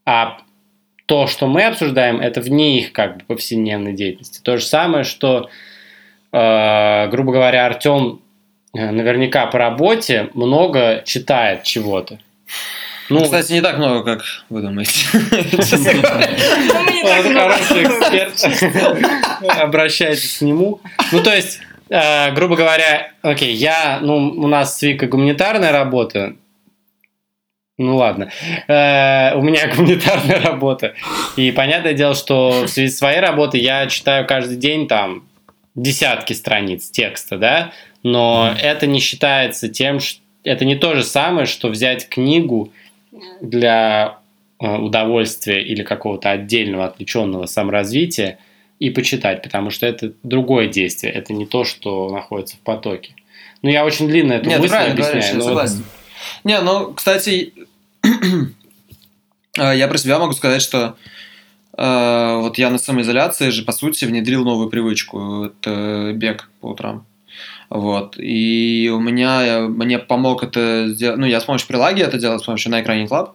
А то, что мы обсуждаем, это вне их как бы повседневной деятельности. То же самое, что, э, грубо говоря, Артем э, наверняка по работе много читает чего-то. Ну, Кстати, не так много, как вы думаете. Хороший эксперт. Обращайтесь к нему. Ну, то есть, э, грубо говоря, окей, я, ну, у нас с Викой гуманитарная работа, ну ладно. Э, у меня гуманитарная работа. И понятное дело, что в связи с своей работой я читаю каждый день там десятки страниц текста, да, но это не считается тем, что это не то же самое, что взять книгу для э, удовольствия или какого-то отдельного отвлеченного саморазвития и почитать, потому что это другое действие, это не то, что находится в потоке. Ну, я очень длинно эту Нет, мысль объясняю. Говоришь, но... согласен. Не, ну, кстати, э, я про себя могу сказать, что э, вот я на самоизоляции же, по сути, внедрил новую привычку. Это бег по утрам. Вот. И у меня, мне помог это сделать, ну, я с помощью прилаги это делал, с помощью на экране Club.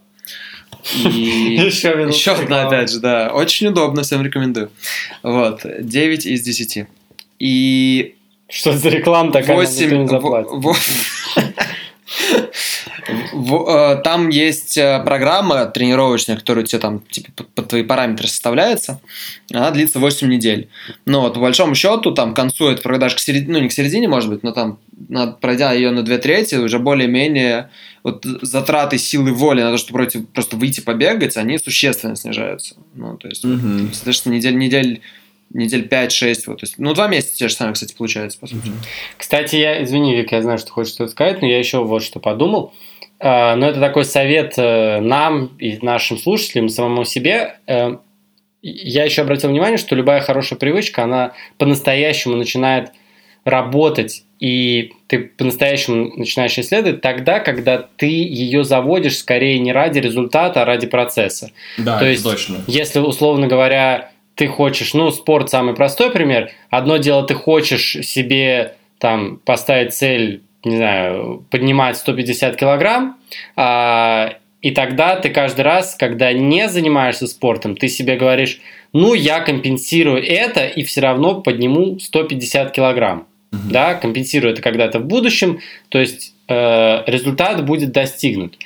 И еще, еще одна, опять же, да. Очень удобно, всем рекомендую. Вот. 9 из 10. И... Что за реклама такая? 8... Не заплатит. Э, там есть э, программа тренировочная, которая тебе там типа, под твои параметры составляется. Она длится 8 недель. Но вот, по большому счету, там к концу, это даже к середине, ну не к середине, может быть, но там, пройдя ее на 2 трети, уже более-менее вот затраты силы воли на то, чтобы просто выйти побегать, они существенно снижаются. Ну, то есть, угу. соответственно, недель, недель недель 5-6, вот, то есть, ну, два месяца те же самые, кстати, получается, по сути. Кстати, я, извини, Вик, я знаю, что хочешь что-то сказать, но я еще вот что подумал. Но это такой совет э, нам и нашим слушателям, самому себе. Э, я еще обратил внимание, что любая хорошая привычка, она по-настоящему начинает работать, и ты по-настоящему начинаешь исследовать тогда, когда ты ее заводишь скорее не ради результата, а ради процесса. Да, То есть, точно. Если, условно говоря, ты хочешь, ну, спорт самый простой пример. Одно дело, ты хочешь себе там поставить цель, не знаю, поднимать 150 килограмм, а, и тогда ты каждый раз, когда не занимаешься спортом, ты себе говоришь, ну, я компенсирую это и все равно подниму 150 килограмм. Mm-hmm. Да, компенсирую это когда-то в будущем, то есть э, результат будет достигнут.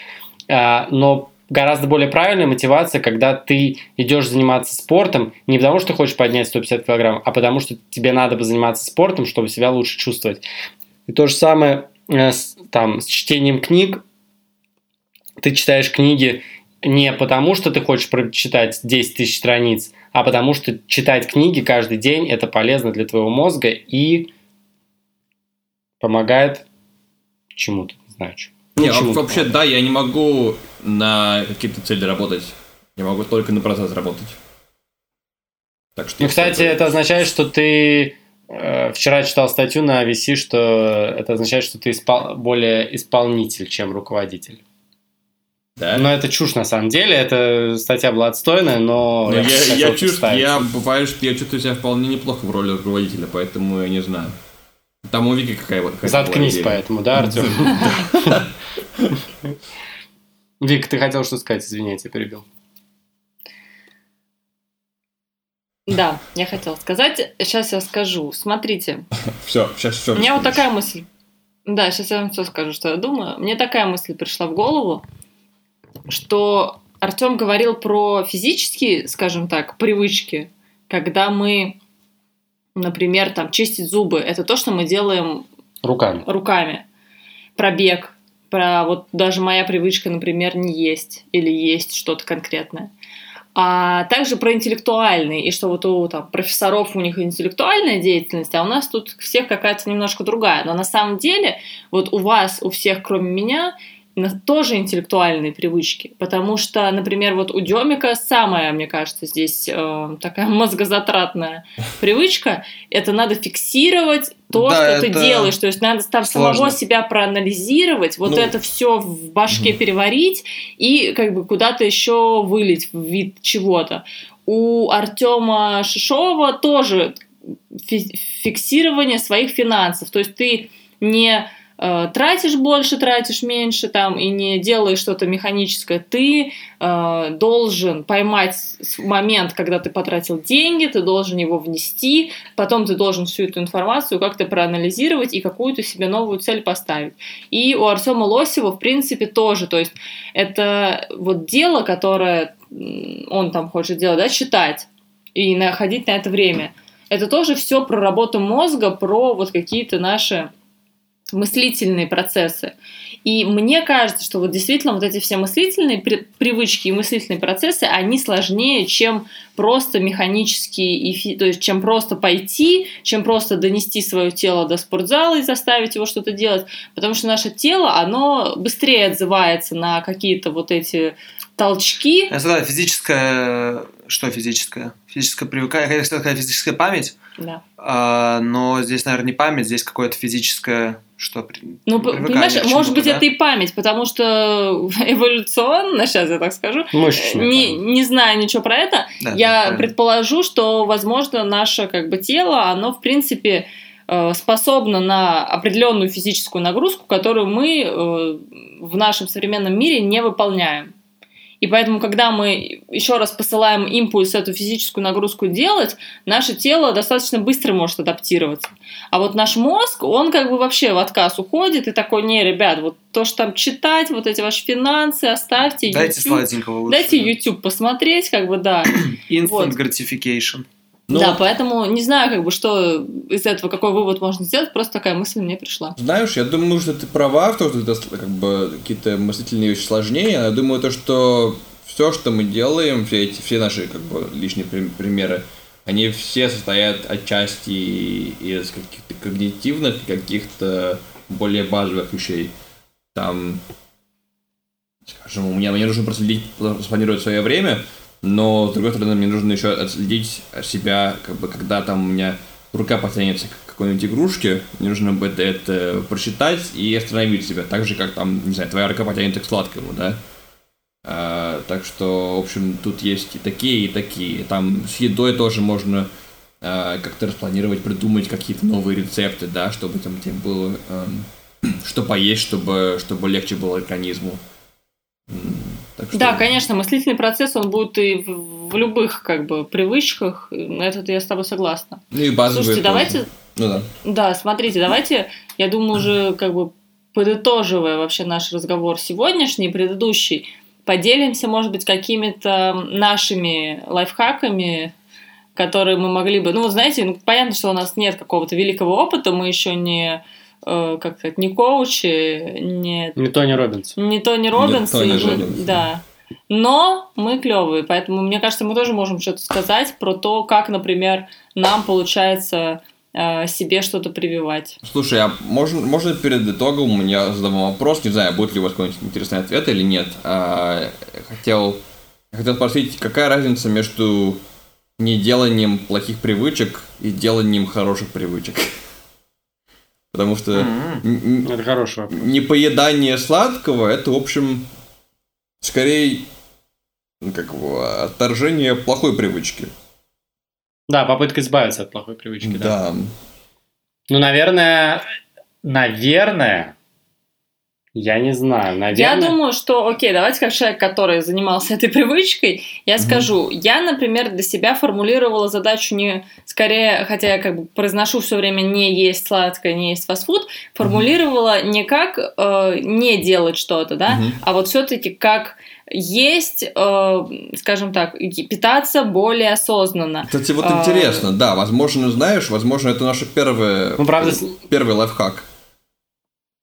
Э, но гораздо более правильная мотивация, когда ты идешь заниматься спортом не потому, что ты хочешь поднять 150 килограмм, а потому, что тебе надо бы заниматься спортом, чтобы себя лучше чувствовать. И то же самое э, с, там, с чтением книг. Ты читаешь книги не потому, что ты хочешь прочитать 10 тысяч страниц, а потому что читать книги каждый день это полезно для твоего мозга и помогает чему-то, не знаю, чему. Не, а вообще, да, я не могу на какие-то цели работать. Я могу только на процесс работать. Так что ну, кстати, это означает, что ты вчера читал статью на VC, что это означает, что ты испол... более исполнитель, чем руководитель. Да? Но это чушь на самом деле, эта статья была отстойная, но, но я, я, я чувствую, я бываю, что я чувствую себя вполне неплохо в роли руководителя, поэтому я не знаю. Там у Вики какая вот. Заткнись поэтому, да, Артем? Вик, ты хотел что сказать, извини, я тебя перебил. Да, я хотела сказать, сейчас я скажу. Смотрите, Все, сейчас все. у меня вот такая мысль. Да, сейчас я вам все скажу, что я думаю. Мне такая мысль пришла в голову, что Артем говорил про физические, скажем так, привычки, когда мы, например, там чистить зубы. Это то, что мы делаем Руками. руками. Про бег, про вот даже моя привычка, например, не есть или есть что-то конкретное. А также про интеллектуальный, и что вот у там, профессоров у них интеллектуальная деятельность, а у нас тут всех какая-то немножко другая. Но на самом деле вот у вас, у всех, кроме меня, тоже интеллектуальные привычки. Потому что, например, вот у Демика самая, мне кажется, здесь э, такая мозгозатратная привычка. Это надо фиксировать то, Да, что ты это делаешь. То есть надо там сложно. самого себя проанализировать, вот Ну, это все в башке переварить и как бы куда-то еще вылить в вид чего-то. У Артема Шишова тоже фи- фиксирование своих финансов. То есть ты не тратишь больше, тратишь меньше там и не делаешь что-то механическое. Ты э, должен поймать момент, когда ты потратил деньги, ты должен его внести, потом ты должен всю эту информацию как-то проанализировать и какую-то себе новую цель поставить. И у Артема Лосева, в принципе, тоже. То есть это вот дело, которое он там хочет делать, да, читать и находить на это время. Это тоже все про работу мозга, про вот какие-то наши мыслительные процессы. И мне кажется, что вот действительно вот эти все мыслительные при- привычки и мыслительные процессы, они сложнее, чем просто механические, и то есть чем просто пойти, чем просто донести свое тело до спортзала и заставить его что-то делать, потому что наше тело, оно быстрее отзывается на какие-то вот эти толчки. Я сказал, физическая... Что физическая? Физическая привыкание. Я хотел сказать физическая память, Да. а, но здесь, наверное, не память, здесь какое-то физическое... Что? при- Ну, понимаешь, может быть, да? это и память, потому что эволюционно, сейчас я так скажу, Мышечная не, память. не знаю ничего про это, Да, я правильно. предположу, что, возможно, наше как бы тело, оно, в принципе, э, способно на определенную физическую нагрузку, которую мы э, в нашем современном мире не выполняем. И поэтому, когда мы еще раз посылаем импульс эту физическую нагрузку делать, наше тело достаточно быстро может адаптироваться. А вот наш мозг, он как бы вообще в отказ уходит и такой, не, ребят, вот то, что там читать, вот эти ваши финансы, оставьте Дайте YouTube, сладенького лучше. дайте да. YouTube посмотреть, как бы, да. Instant Вот. gratification. Ну, да, поэтому не знаю, как бы, что из этого, какой вывод можно сделать, просто такая мысль мне пришла. Знаешь, я думаю, что ты права в том, что это как бы какие-то мыслительные вещи сложнее. Я думаю, то, что все, что мы делаем, все эти, все наши как бы лишние при- примеры, они все состоят отчасти из каких-то когнитивных, каких-то более базовых вещей. Там, скажем, у меня мне нужно проследить, спланировать свое время, но с другой стороны мне нужно еще отследить себя, как бы, когда там у меня рука потянется к какой-нибудь игрушке, мне нужно будет это прочитать и остановить себя, так же, как там, не знаю, твоя рука потянется к сладкому, да? А, так что, в общем, тут есть и такие, и такие. Там с едой тоже можно а, как-то распланировать, придумать какие-то новые рецепты, да, чтобы там тебе было эм, что поесть, чтобы, чтобы легче было организму. Так что... Да, конечно, мыслительный процесс, он будет и в, в любых, как бы, привычках, на это я с тобой согласна. Ну и базовые Слушайте, тоже. давайте, Ну да. да, смотрите, давайте, я думаю, уже, как бы, подытоживая вообще наш разговор сегодняшний, предыдущий, поделимся, может быть, какими-то нашими лайфхаками, которые мы могли бы... Ну, вот знаете, ну, понятно, что у нас нет какого-то великого опыта, мы еще не, как сказать, не коучи, не, Не Тони Робинс. не Тони Робинс. Тони и Робинс. Да. Но мы клевые, поэтому, мне кажется, мы тоже можем что-то сказать про то, как, например, нам получается э, себе что-то прививать. Слушай, а можно, можно перед итогом я задам вам вопрос, не знаю, будет ли у вас какой-нибудь интересный ответ или нет. А, хотел, хотел спросить, какая разница между неделанием плохих привычек и деланием хороших привычек? Потому что н- Это хороший вопрос. непоедание сладкого это, в общем, скорее ну, как его, отторжение плохой привычки. Да, попытка избавиться от плохой привычки. Да. Да. Ну, наверное, наверное, Я не знаю, наверное. Я думаю, что, окей, давайте как человек, который занимался этой привычкой, я Мгм. скажу, я, например, для себя формулировала задачу не скорее, хотя я как бы произношу все время не есть сладкое, не есть фастфуд, формулировала не как э, не делать что-то, да, Мгм. а вот все-таки как есть, э, скажем так, питаться более осознанно. Кстати, вот А. интересно, да, возможно, знаешь, возможно, это наше первое, Ну, правда, с- первый лайфхак.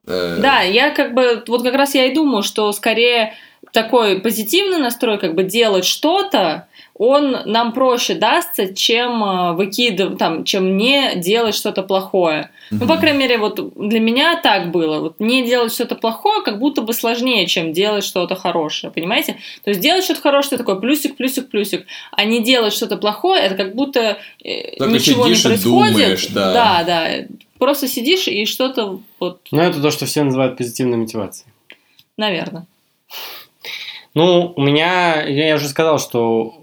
Э, Да, я как бы, вот как раз я и думаю, что скорее такой позитивный настрой, как бы делать что-то, он нам проще дастся, чем выкидывать, там, чем не делать что-то плохое. Ну, по крайней мере, вот для меня так было. Вот не делать что-то плохое как будто бы сложнее, чем делать что-то хорошее, понимаете? То есть делать что-то хорошее, это такой плюсик, плюсик, плюсик. А не делать что-то плохое, это как будто э, ничего не происходит. думаешь, да. да, да. Просто сидишь и что-то вот, ну, это то, что все называют позитивной мотивацией. наверное. Ну, у меня, я уже сказал, что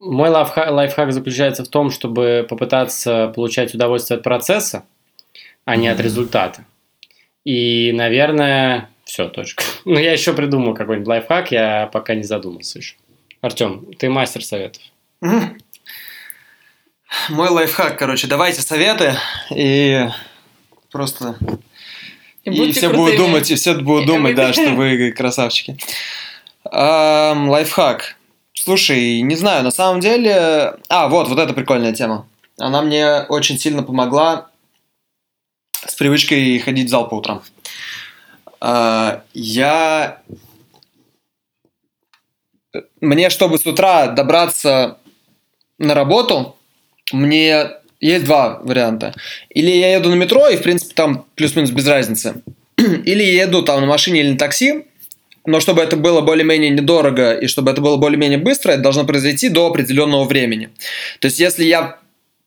мой лайфхак, лайфхак заключается в том, чтобы попытаться получать удовольствие от процесса, а не от результата. И, наверное, все, точка. Но я еще придумал какой-нибудь лайфхак, я пока не задумался еще. Артем, ты мастер советов. Мой лайфхак, короче, давайте советы и просто И, И, все будут крутыми. думать, и все будут И думать, да, что вы красавчики. Ам, лайфхак. Слушай, не знаю, на самом деле... А, вот, вот эта прикольная тема. Она мне очень сильно помогла с привычкой ходить в зал по утрам. А, Я... Мне, чтобы с утра добраться на работу, мне есть два варианта. Или я еду на метро, и, в принципе, там плюс-минус без разницы. Или я еду там на машине или на такси, но чтобы это было более-менее недорого и чтобы это было более-менее быстро, это должно произойти до определенного времени. То есть, если я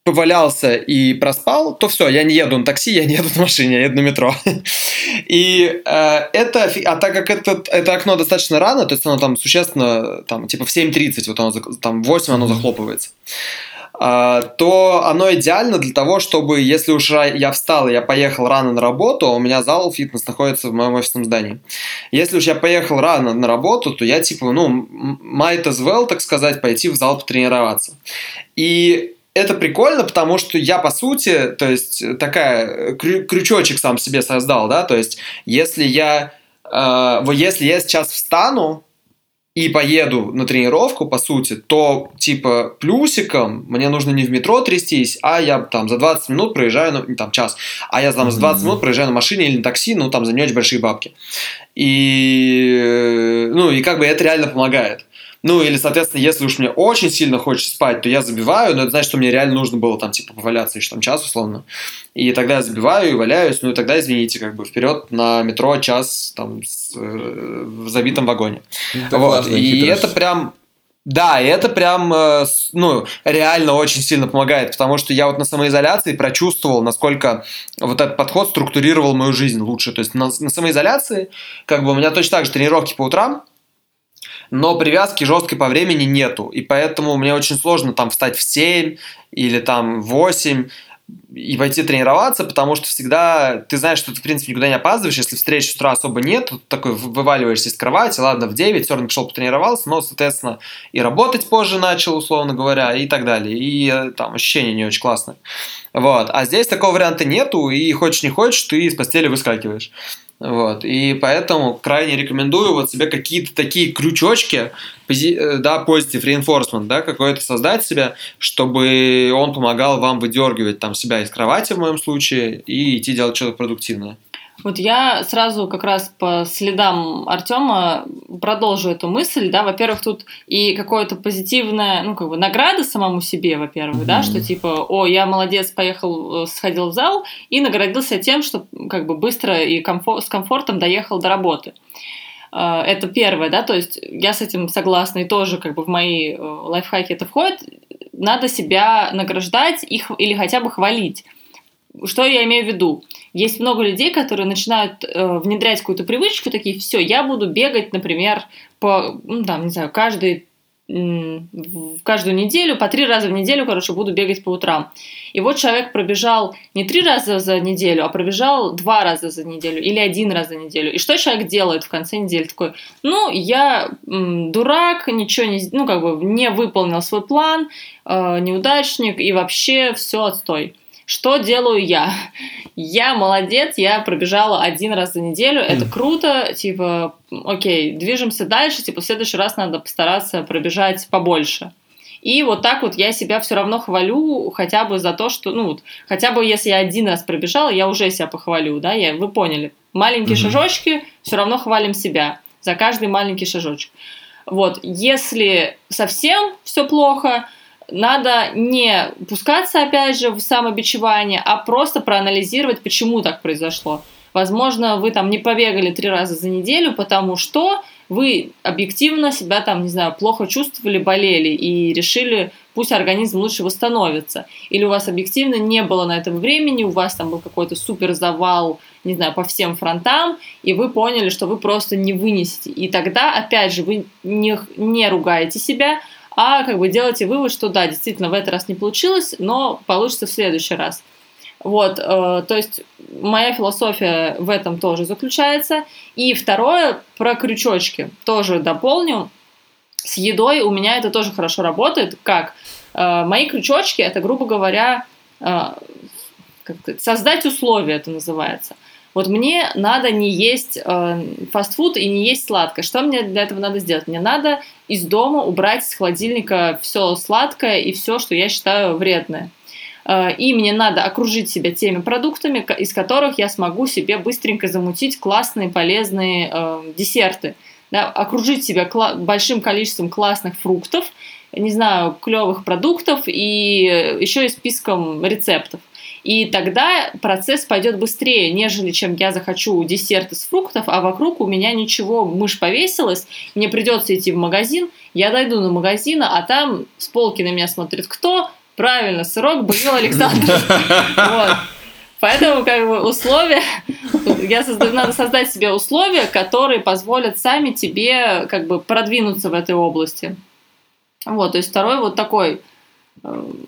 повалялся и проспал, то все, я не еду на такси, я не еду на машине, я еду на метро. И э, это, а так как это, это окно достаточно рано, то есть оно там существенно, там, типа в 7.30, вот оно, там в 8 оно захлопывается, то оно идеально для того, чтобы, если уж я встал и я поехал рано на работу, а у меня зал фитнес находится в моем офисном здании. Если уж я поехал рано на работу, то я типа, ну, might as well, так сказать, пойти в зал потренироваться. И это прикольно, потому что я, по сути, то есть, такая, крю- крючочек сам себе создал, да, то есть, если я, э, если я сейчас встану, и поеду на тренировку, по сути, то, типа, плюсиком мне нужно не в метро трястись, а я там за 20 минут проезжаю, ну, там, час, а я там за 20 Мгм. минут проезжаю на машине или на такси, ну, там, за не очень большие бабки. И, ну, и как бы это реально помогает. Ну, или, соответственно, если уж мне очень сильно хочется спать, то я забиваю, но это значит, что мне реально нужно было там, типа, поваляться еще там час, условно. И тогда я забиваю и валяюсь, ну, и тогда, извините, как бы, вперед на метро час там с, э, в забитом вагоне. Это Вот, и хитрость. это прям... Да, и это прям, э, ну, реально очень сильно помогает, потому что я вот на самоизоляции прочувствовал, насколько вот этот подход структурировал мою жизнь лучше. То есть на, на самоизоляции, как бы у меня точно так же тренировки по утрам, но привязки жесткой по времени нету. И поэтому мне очень сложно там встать в 7 или там в 8 и пойти тренироваться, потому что всегда ты знаешь, что ты, в принципе, никуда не опаздываешь, если встреч с утра особо нет, то такой вываливаешься из кровати, ладно, в 9, все равно пошел потренировался, но, соответственно, и работать позже начал, условно говоря, и так далее. И э, там ощущения не очень классные. Вот. А здесь такого варианта нету, и хочешь не хочешь, ты из постели выскакиваешь. Вот. И поэтому крайне рекомендую вот себе какие-то такие крючочки, э, да, positive reinforcement, да, какой-то создать себе, чтобы он помогал вам выдергивать там себя из кровати в моем случае и идти делать что-то продуктивное. Вот я сразу как раз по следам Артема продолжу эту мысль, да, во-первых, тут и какое-то позитивное, ну, как бы награда самому себе, во-первых, да, Мгм. что типа, о, я молодец, поехал, э, сходил в зал и наградился тем, что как бы быстро и комфор- с комфортом доехал до работы. Э, Это первое, да, то есть я с этим согласна, и тоже как бы в мои э, лайфхаки это входит. Надо себя награждать их или хотя бы хвалить. Что я имею в виду? Есть много людей, которые начинают э, внедрять какую-то привычку, такие, все, я буду бегать, например, по, ну, там, не знаю, в каждую неделю, по три раза в неделю, короче, буду бегать по утрам. И вот человек пробежал не три раза за неделю, а пробежал два раза за неделю или один раз за неделю. И что человек делает в конце недели? Такой, ну, я м, дурак, ничего не, ну, как бы не выполнил свой план, э, неудачник и вообще все отстой. Что делаю я? Я молодец, я пробежала один раз за неделю, это круто, типа, окей, движемся дальше, типа, в следующий раз надо постараться пробежать побольше. И вот так вот я себя все равно хвалю, хотя бы за то, что, ну, вот, хотя бы если я один раз пробежала, я уже себя похвалю, да, я, вы поняли. Маленькие Мгм. шажочки, все равно хвалим себя за каждый маленький шажочек. Вот, если совсем все плохо, надо не пускаться, опять же, в самобичевание, а просто проанализировать, почему так произошло. Возможно, вы там не побегали три раза за неделю, потому что вы объективно себя там, не знаю, плохо чувствовали, болели и решили, пусть организм лучше восстановится. Или у вас объективно не было на этом времени, у вас там был какой-то супер завал, не знаю, по всем фронтам, и вы поняли, что вы просто не вынесете. И тогда, опять же, вы не, не ругаете себя, а как бы делаете вывод, что да, действительно, в этот раз не получилось, но получится в следующий раз. Вот, э, то есть моя философия в этом тоже заключается. И второе, про крючочки тоже дополню. С едой у меня это тоже хорошо работает. Как? Э, мои крючочки, это, грубо говоря, э, как сказать, создать условия, это называется. Вот мне надо не есть э, фастфуд и не есть сладкое. Что мне для этого надо сделать? Мне надо из дома убрать из холодильника все сладкое и все, что я считаю вредное. Э, И мне надо окружить себя теми продуктами, из которых я смогу себе быстренько замутить классные, полезные э, десерты. Да, окружить себя большим количеством классных фруктов, не знаю, клевых продуктов и еще и списком рецептов. И тогда процесс пойдет быстрее, нежели чем я захочу десерт из фруктов, а вокруг у меня ничего, мышь повесилась, мне придется идти в магазин, я дойду до магазина, а там с полки на меня смотрит кто? Правильно, сырок Боил Александр. Поэтому как бы условия, я создаю, надо создать себе условия, которые позволят сами тебе как бы продвинуться в этой области. Вот, то есть второй вот такой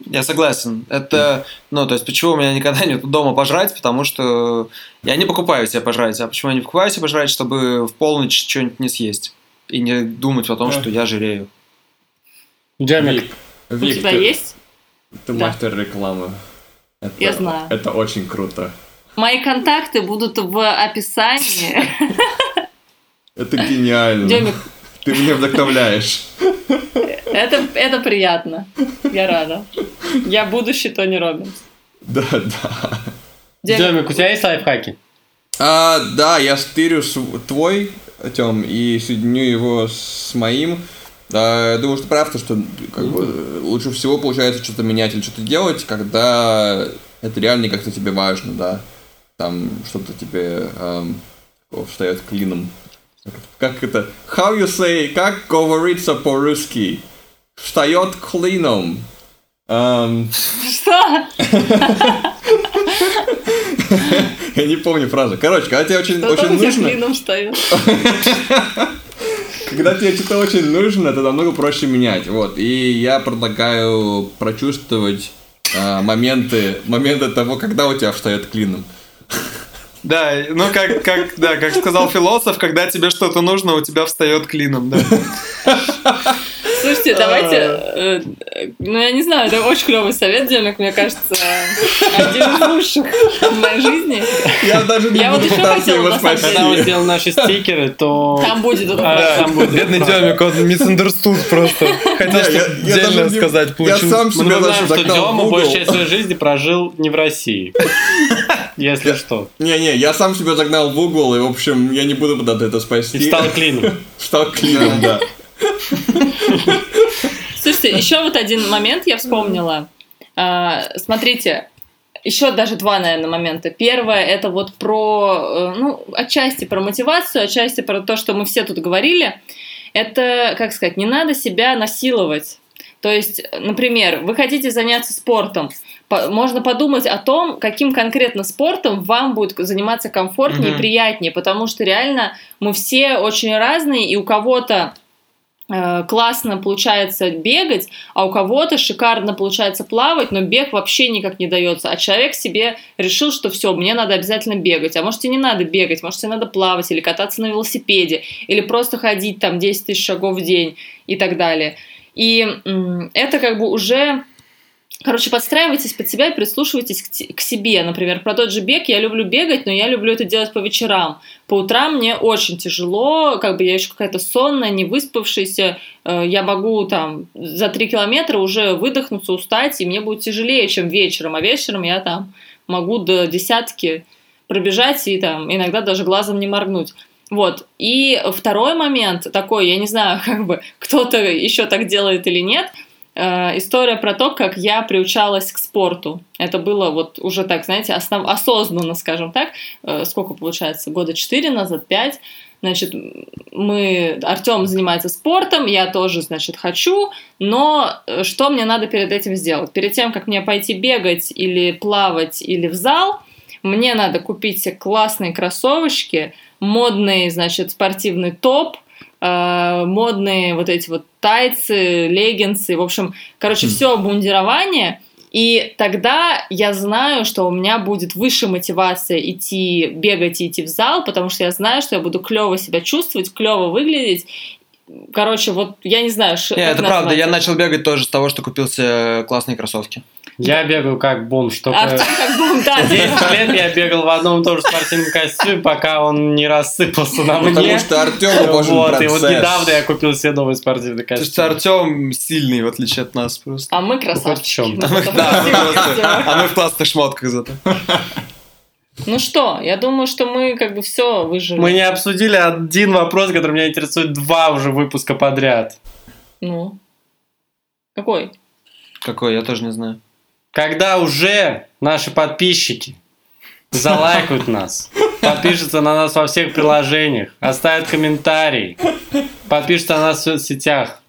Я согласен. Это, ну, то есть, почему у меня никогда нет дома пожрать, потому что я не покупаю себе пожрать. А почему я не покупаю себе пожрать, чтобы в полночь что-нибудь не съесть? И не думать о том, Да. что я жирею. Джемик, у тебя ты, есть? ты Да. мастер рекламы. Это, Я знаю. Это очень круто. Мои контакты будут в описании. Это гениально. Демик, Ты меня вдохновляешь. это, это приятно. Я рада. Я будущий Тони Робинс. Да, да. Демик, Демик, у тебя есть лайфхаки? А, да, я стырю твой, Тем, и соединю его с моим. А, я думаю, что прав, то, что как бы, лучше всего получается что-то менять или что-то делать, когда это реально как-то тебе важно, да. Там что-то тебе эм, встает клином. Как это? How you say, как говорится по-русски? Встает клином. Эм, Что? я не помню фразу. Короче, когда тебе очень, очень нужно... клином встает? Когда тебе что-то очень нужно, это намного проще менять. Вот. И я предлагаю прочувствовать а, моменты, моменты того, когда у тебя встает клином. Да, ну как, как, да, как сказал философ, когда тебе что-то нужно, у тебя встает клином, да. Слушайте, давайте... э, э, Ну, я не знаю, это очень клевый совет, Демик, мне кажется, один из лучших в моей жизни. Я даже не Я вот буду пытаться его спасти. Когда мы сделаем наши стикеры, то... Там будет это. Там будет. Бедный Демик, он misunderstood просто. Хотел я- что-то я сказать, Я получил. сам Мы себя знаем, даже что Дема большую часть своей жизни прожил не в России. Если что. Не-не, я сам себя загнал в угол, и, в общем, я не буду пытаться это спасти. И стал клином. Стал клином, да. Слушайте, еще вот один момент я вспомнила. А, Смотрите, еще даже два, наверное, момента. Первое это вот про, э, ну, отчасти про мотивацию, отчасти про то, что мы все тут говорили. Это, как сказать, не надо себя насиловать. То есть, например, вы хотите заняться спортом, по- можно подумать о том, каким конкретно спортом вам будет заниматься комфортнее Мгм. и приятнее, потому что реально мы все очень разные, и у кого-то классно получается бегать, а у кого-то шикарно получается плавать, но бег вообще никак не дается. А человек себе решил, что все, мне надо обязательно бегать. А может и не надо бегать, может тебе надо плавать или кататься на велосипеде, или просто ходить там 10 тысяч шагов в день и так далее. И это как бы уже Короче, подстраивайтесь под себя и прислушивайтесь к, к себе. Например, про тот же бег я люблю бегать, но я люблю это делать по вечерам. По утрам мне очень тяжело, как бы я еще какая-то сонная, не выспавшаяся. Э, Я могу там за три километра уже выдохнуться, устать, и мне будет тяжелее, чем вечером. А вечером я там могу до десятки пробежать и там иногда даже глазом не моргнуть. Вот. И второй момент такой, я не знаю, как бы кто-то еще так делает или нет, история про то, как я приучалась к спорту. Это было вот уже так, знаете, основ- осознанно, скажем так. Э, сколько получается? Года 4 назад, 5. Значит, мы... Артем занимается спортом, я тоже, значит, хочу, но э, что мне надо перед этим сделать? Перед тем, как мне пойти бегать или плавать или в зал, мне надо купить классные кроссовочки, модный, значит, спортивный топ, э, модные вот эти вот тайцы, леггинсы, в общем, короче, все обмундирование. И тогда я знаю, что у меня будет выше мотивация идти бегать и идти в зал, потому что я знаю, что я буду клево себя чувствовать, клево выглядеть. Короче, вот я не знаю, ш- Не, как это правда, назвать я начал бегать тоже с того, что купил себе классные кроссовки. Я бегаю как бомж, только Артем как бы, да, 10 лет я бегал в одном и том же спортивном костюме, пока он не рассыпался на мне. Потому что Артем должен Вот, и вот процесс. недавно я купил себе новый спортивный То есть костюм. Артем сильный, в отличие от нас просто. А мы красавчики. Мы потом Да, мы просто- сделаем. а мы в классных шмотках зато. Ну что, я думаю, что мы как бы все выжили. Мы не обсудили один вопрос, который меня интересует два уже выпуска подряд. Ну. Какой? Какой, я тоже не знаю. Когда уже наши подписчики залайкают нас, подпишутся на нас во всех приложениях, оставят комментарий, подпишутся на нас в соцсетях.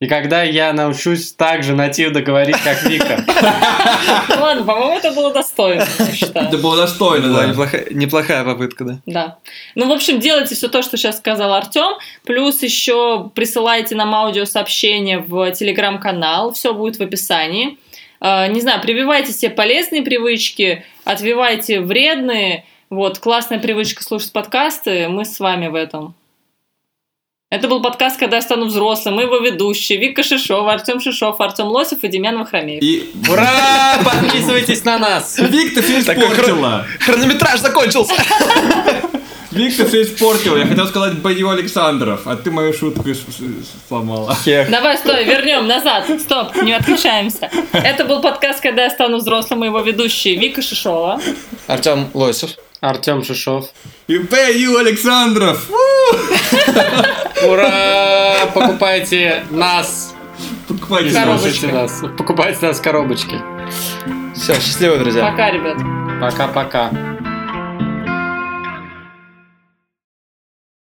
И когда я научусь так же нативно говорить, как Вика. Ладно, по-моему, это было достойно, я считаю. Это было достойно, да. неплохая, неплохая попытка, да. Да. Ну, в общем, делайте все то, что сейчас сказал Артем. Плюс еще присылайте нам аудиосообщения в телеграм-канал. Все будет в описании. Э, Не знаю, прививайте себе полезные привычки, отвивайте вредные. Вот, классная привычка слушать подкасты. Мы с вами в этом. Это был подкаст «Когда я стану взрослым». Мы его ведущие. Вика Шишова, Артем Шишов, Артем Лосев и Демьян Вахромеев. И Ура! Подписывайтесь на нас! Вик, ты испортила. Хронометраж закончился! Вик, ты все испортила. Я хотел сказать Бою Александров, а ты мою шутку сломала. Хех. Давай, стой, вернем назад. Стоп, не отключаемся. Это был подкаст «Когда я стану взрослым» и его ведущие Вика Шишова. Артем Лосев. Артем Шишов. И Бою Александров. Ура! Покупайте нас! Покупайте И Коробочка. слушайте нас. Покупайте нас в коробочке. Все, счастливо, друзья. Пока, ребят. Пока-пока.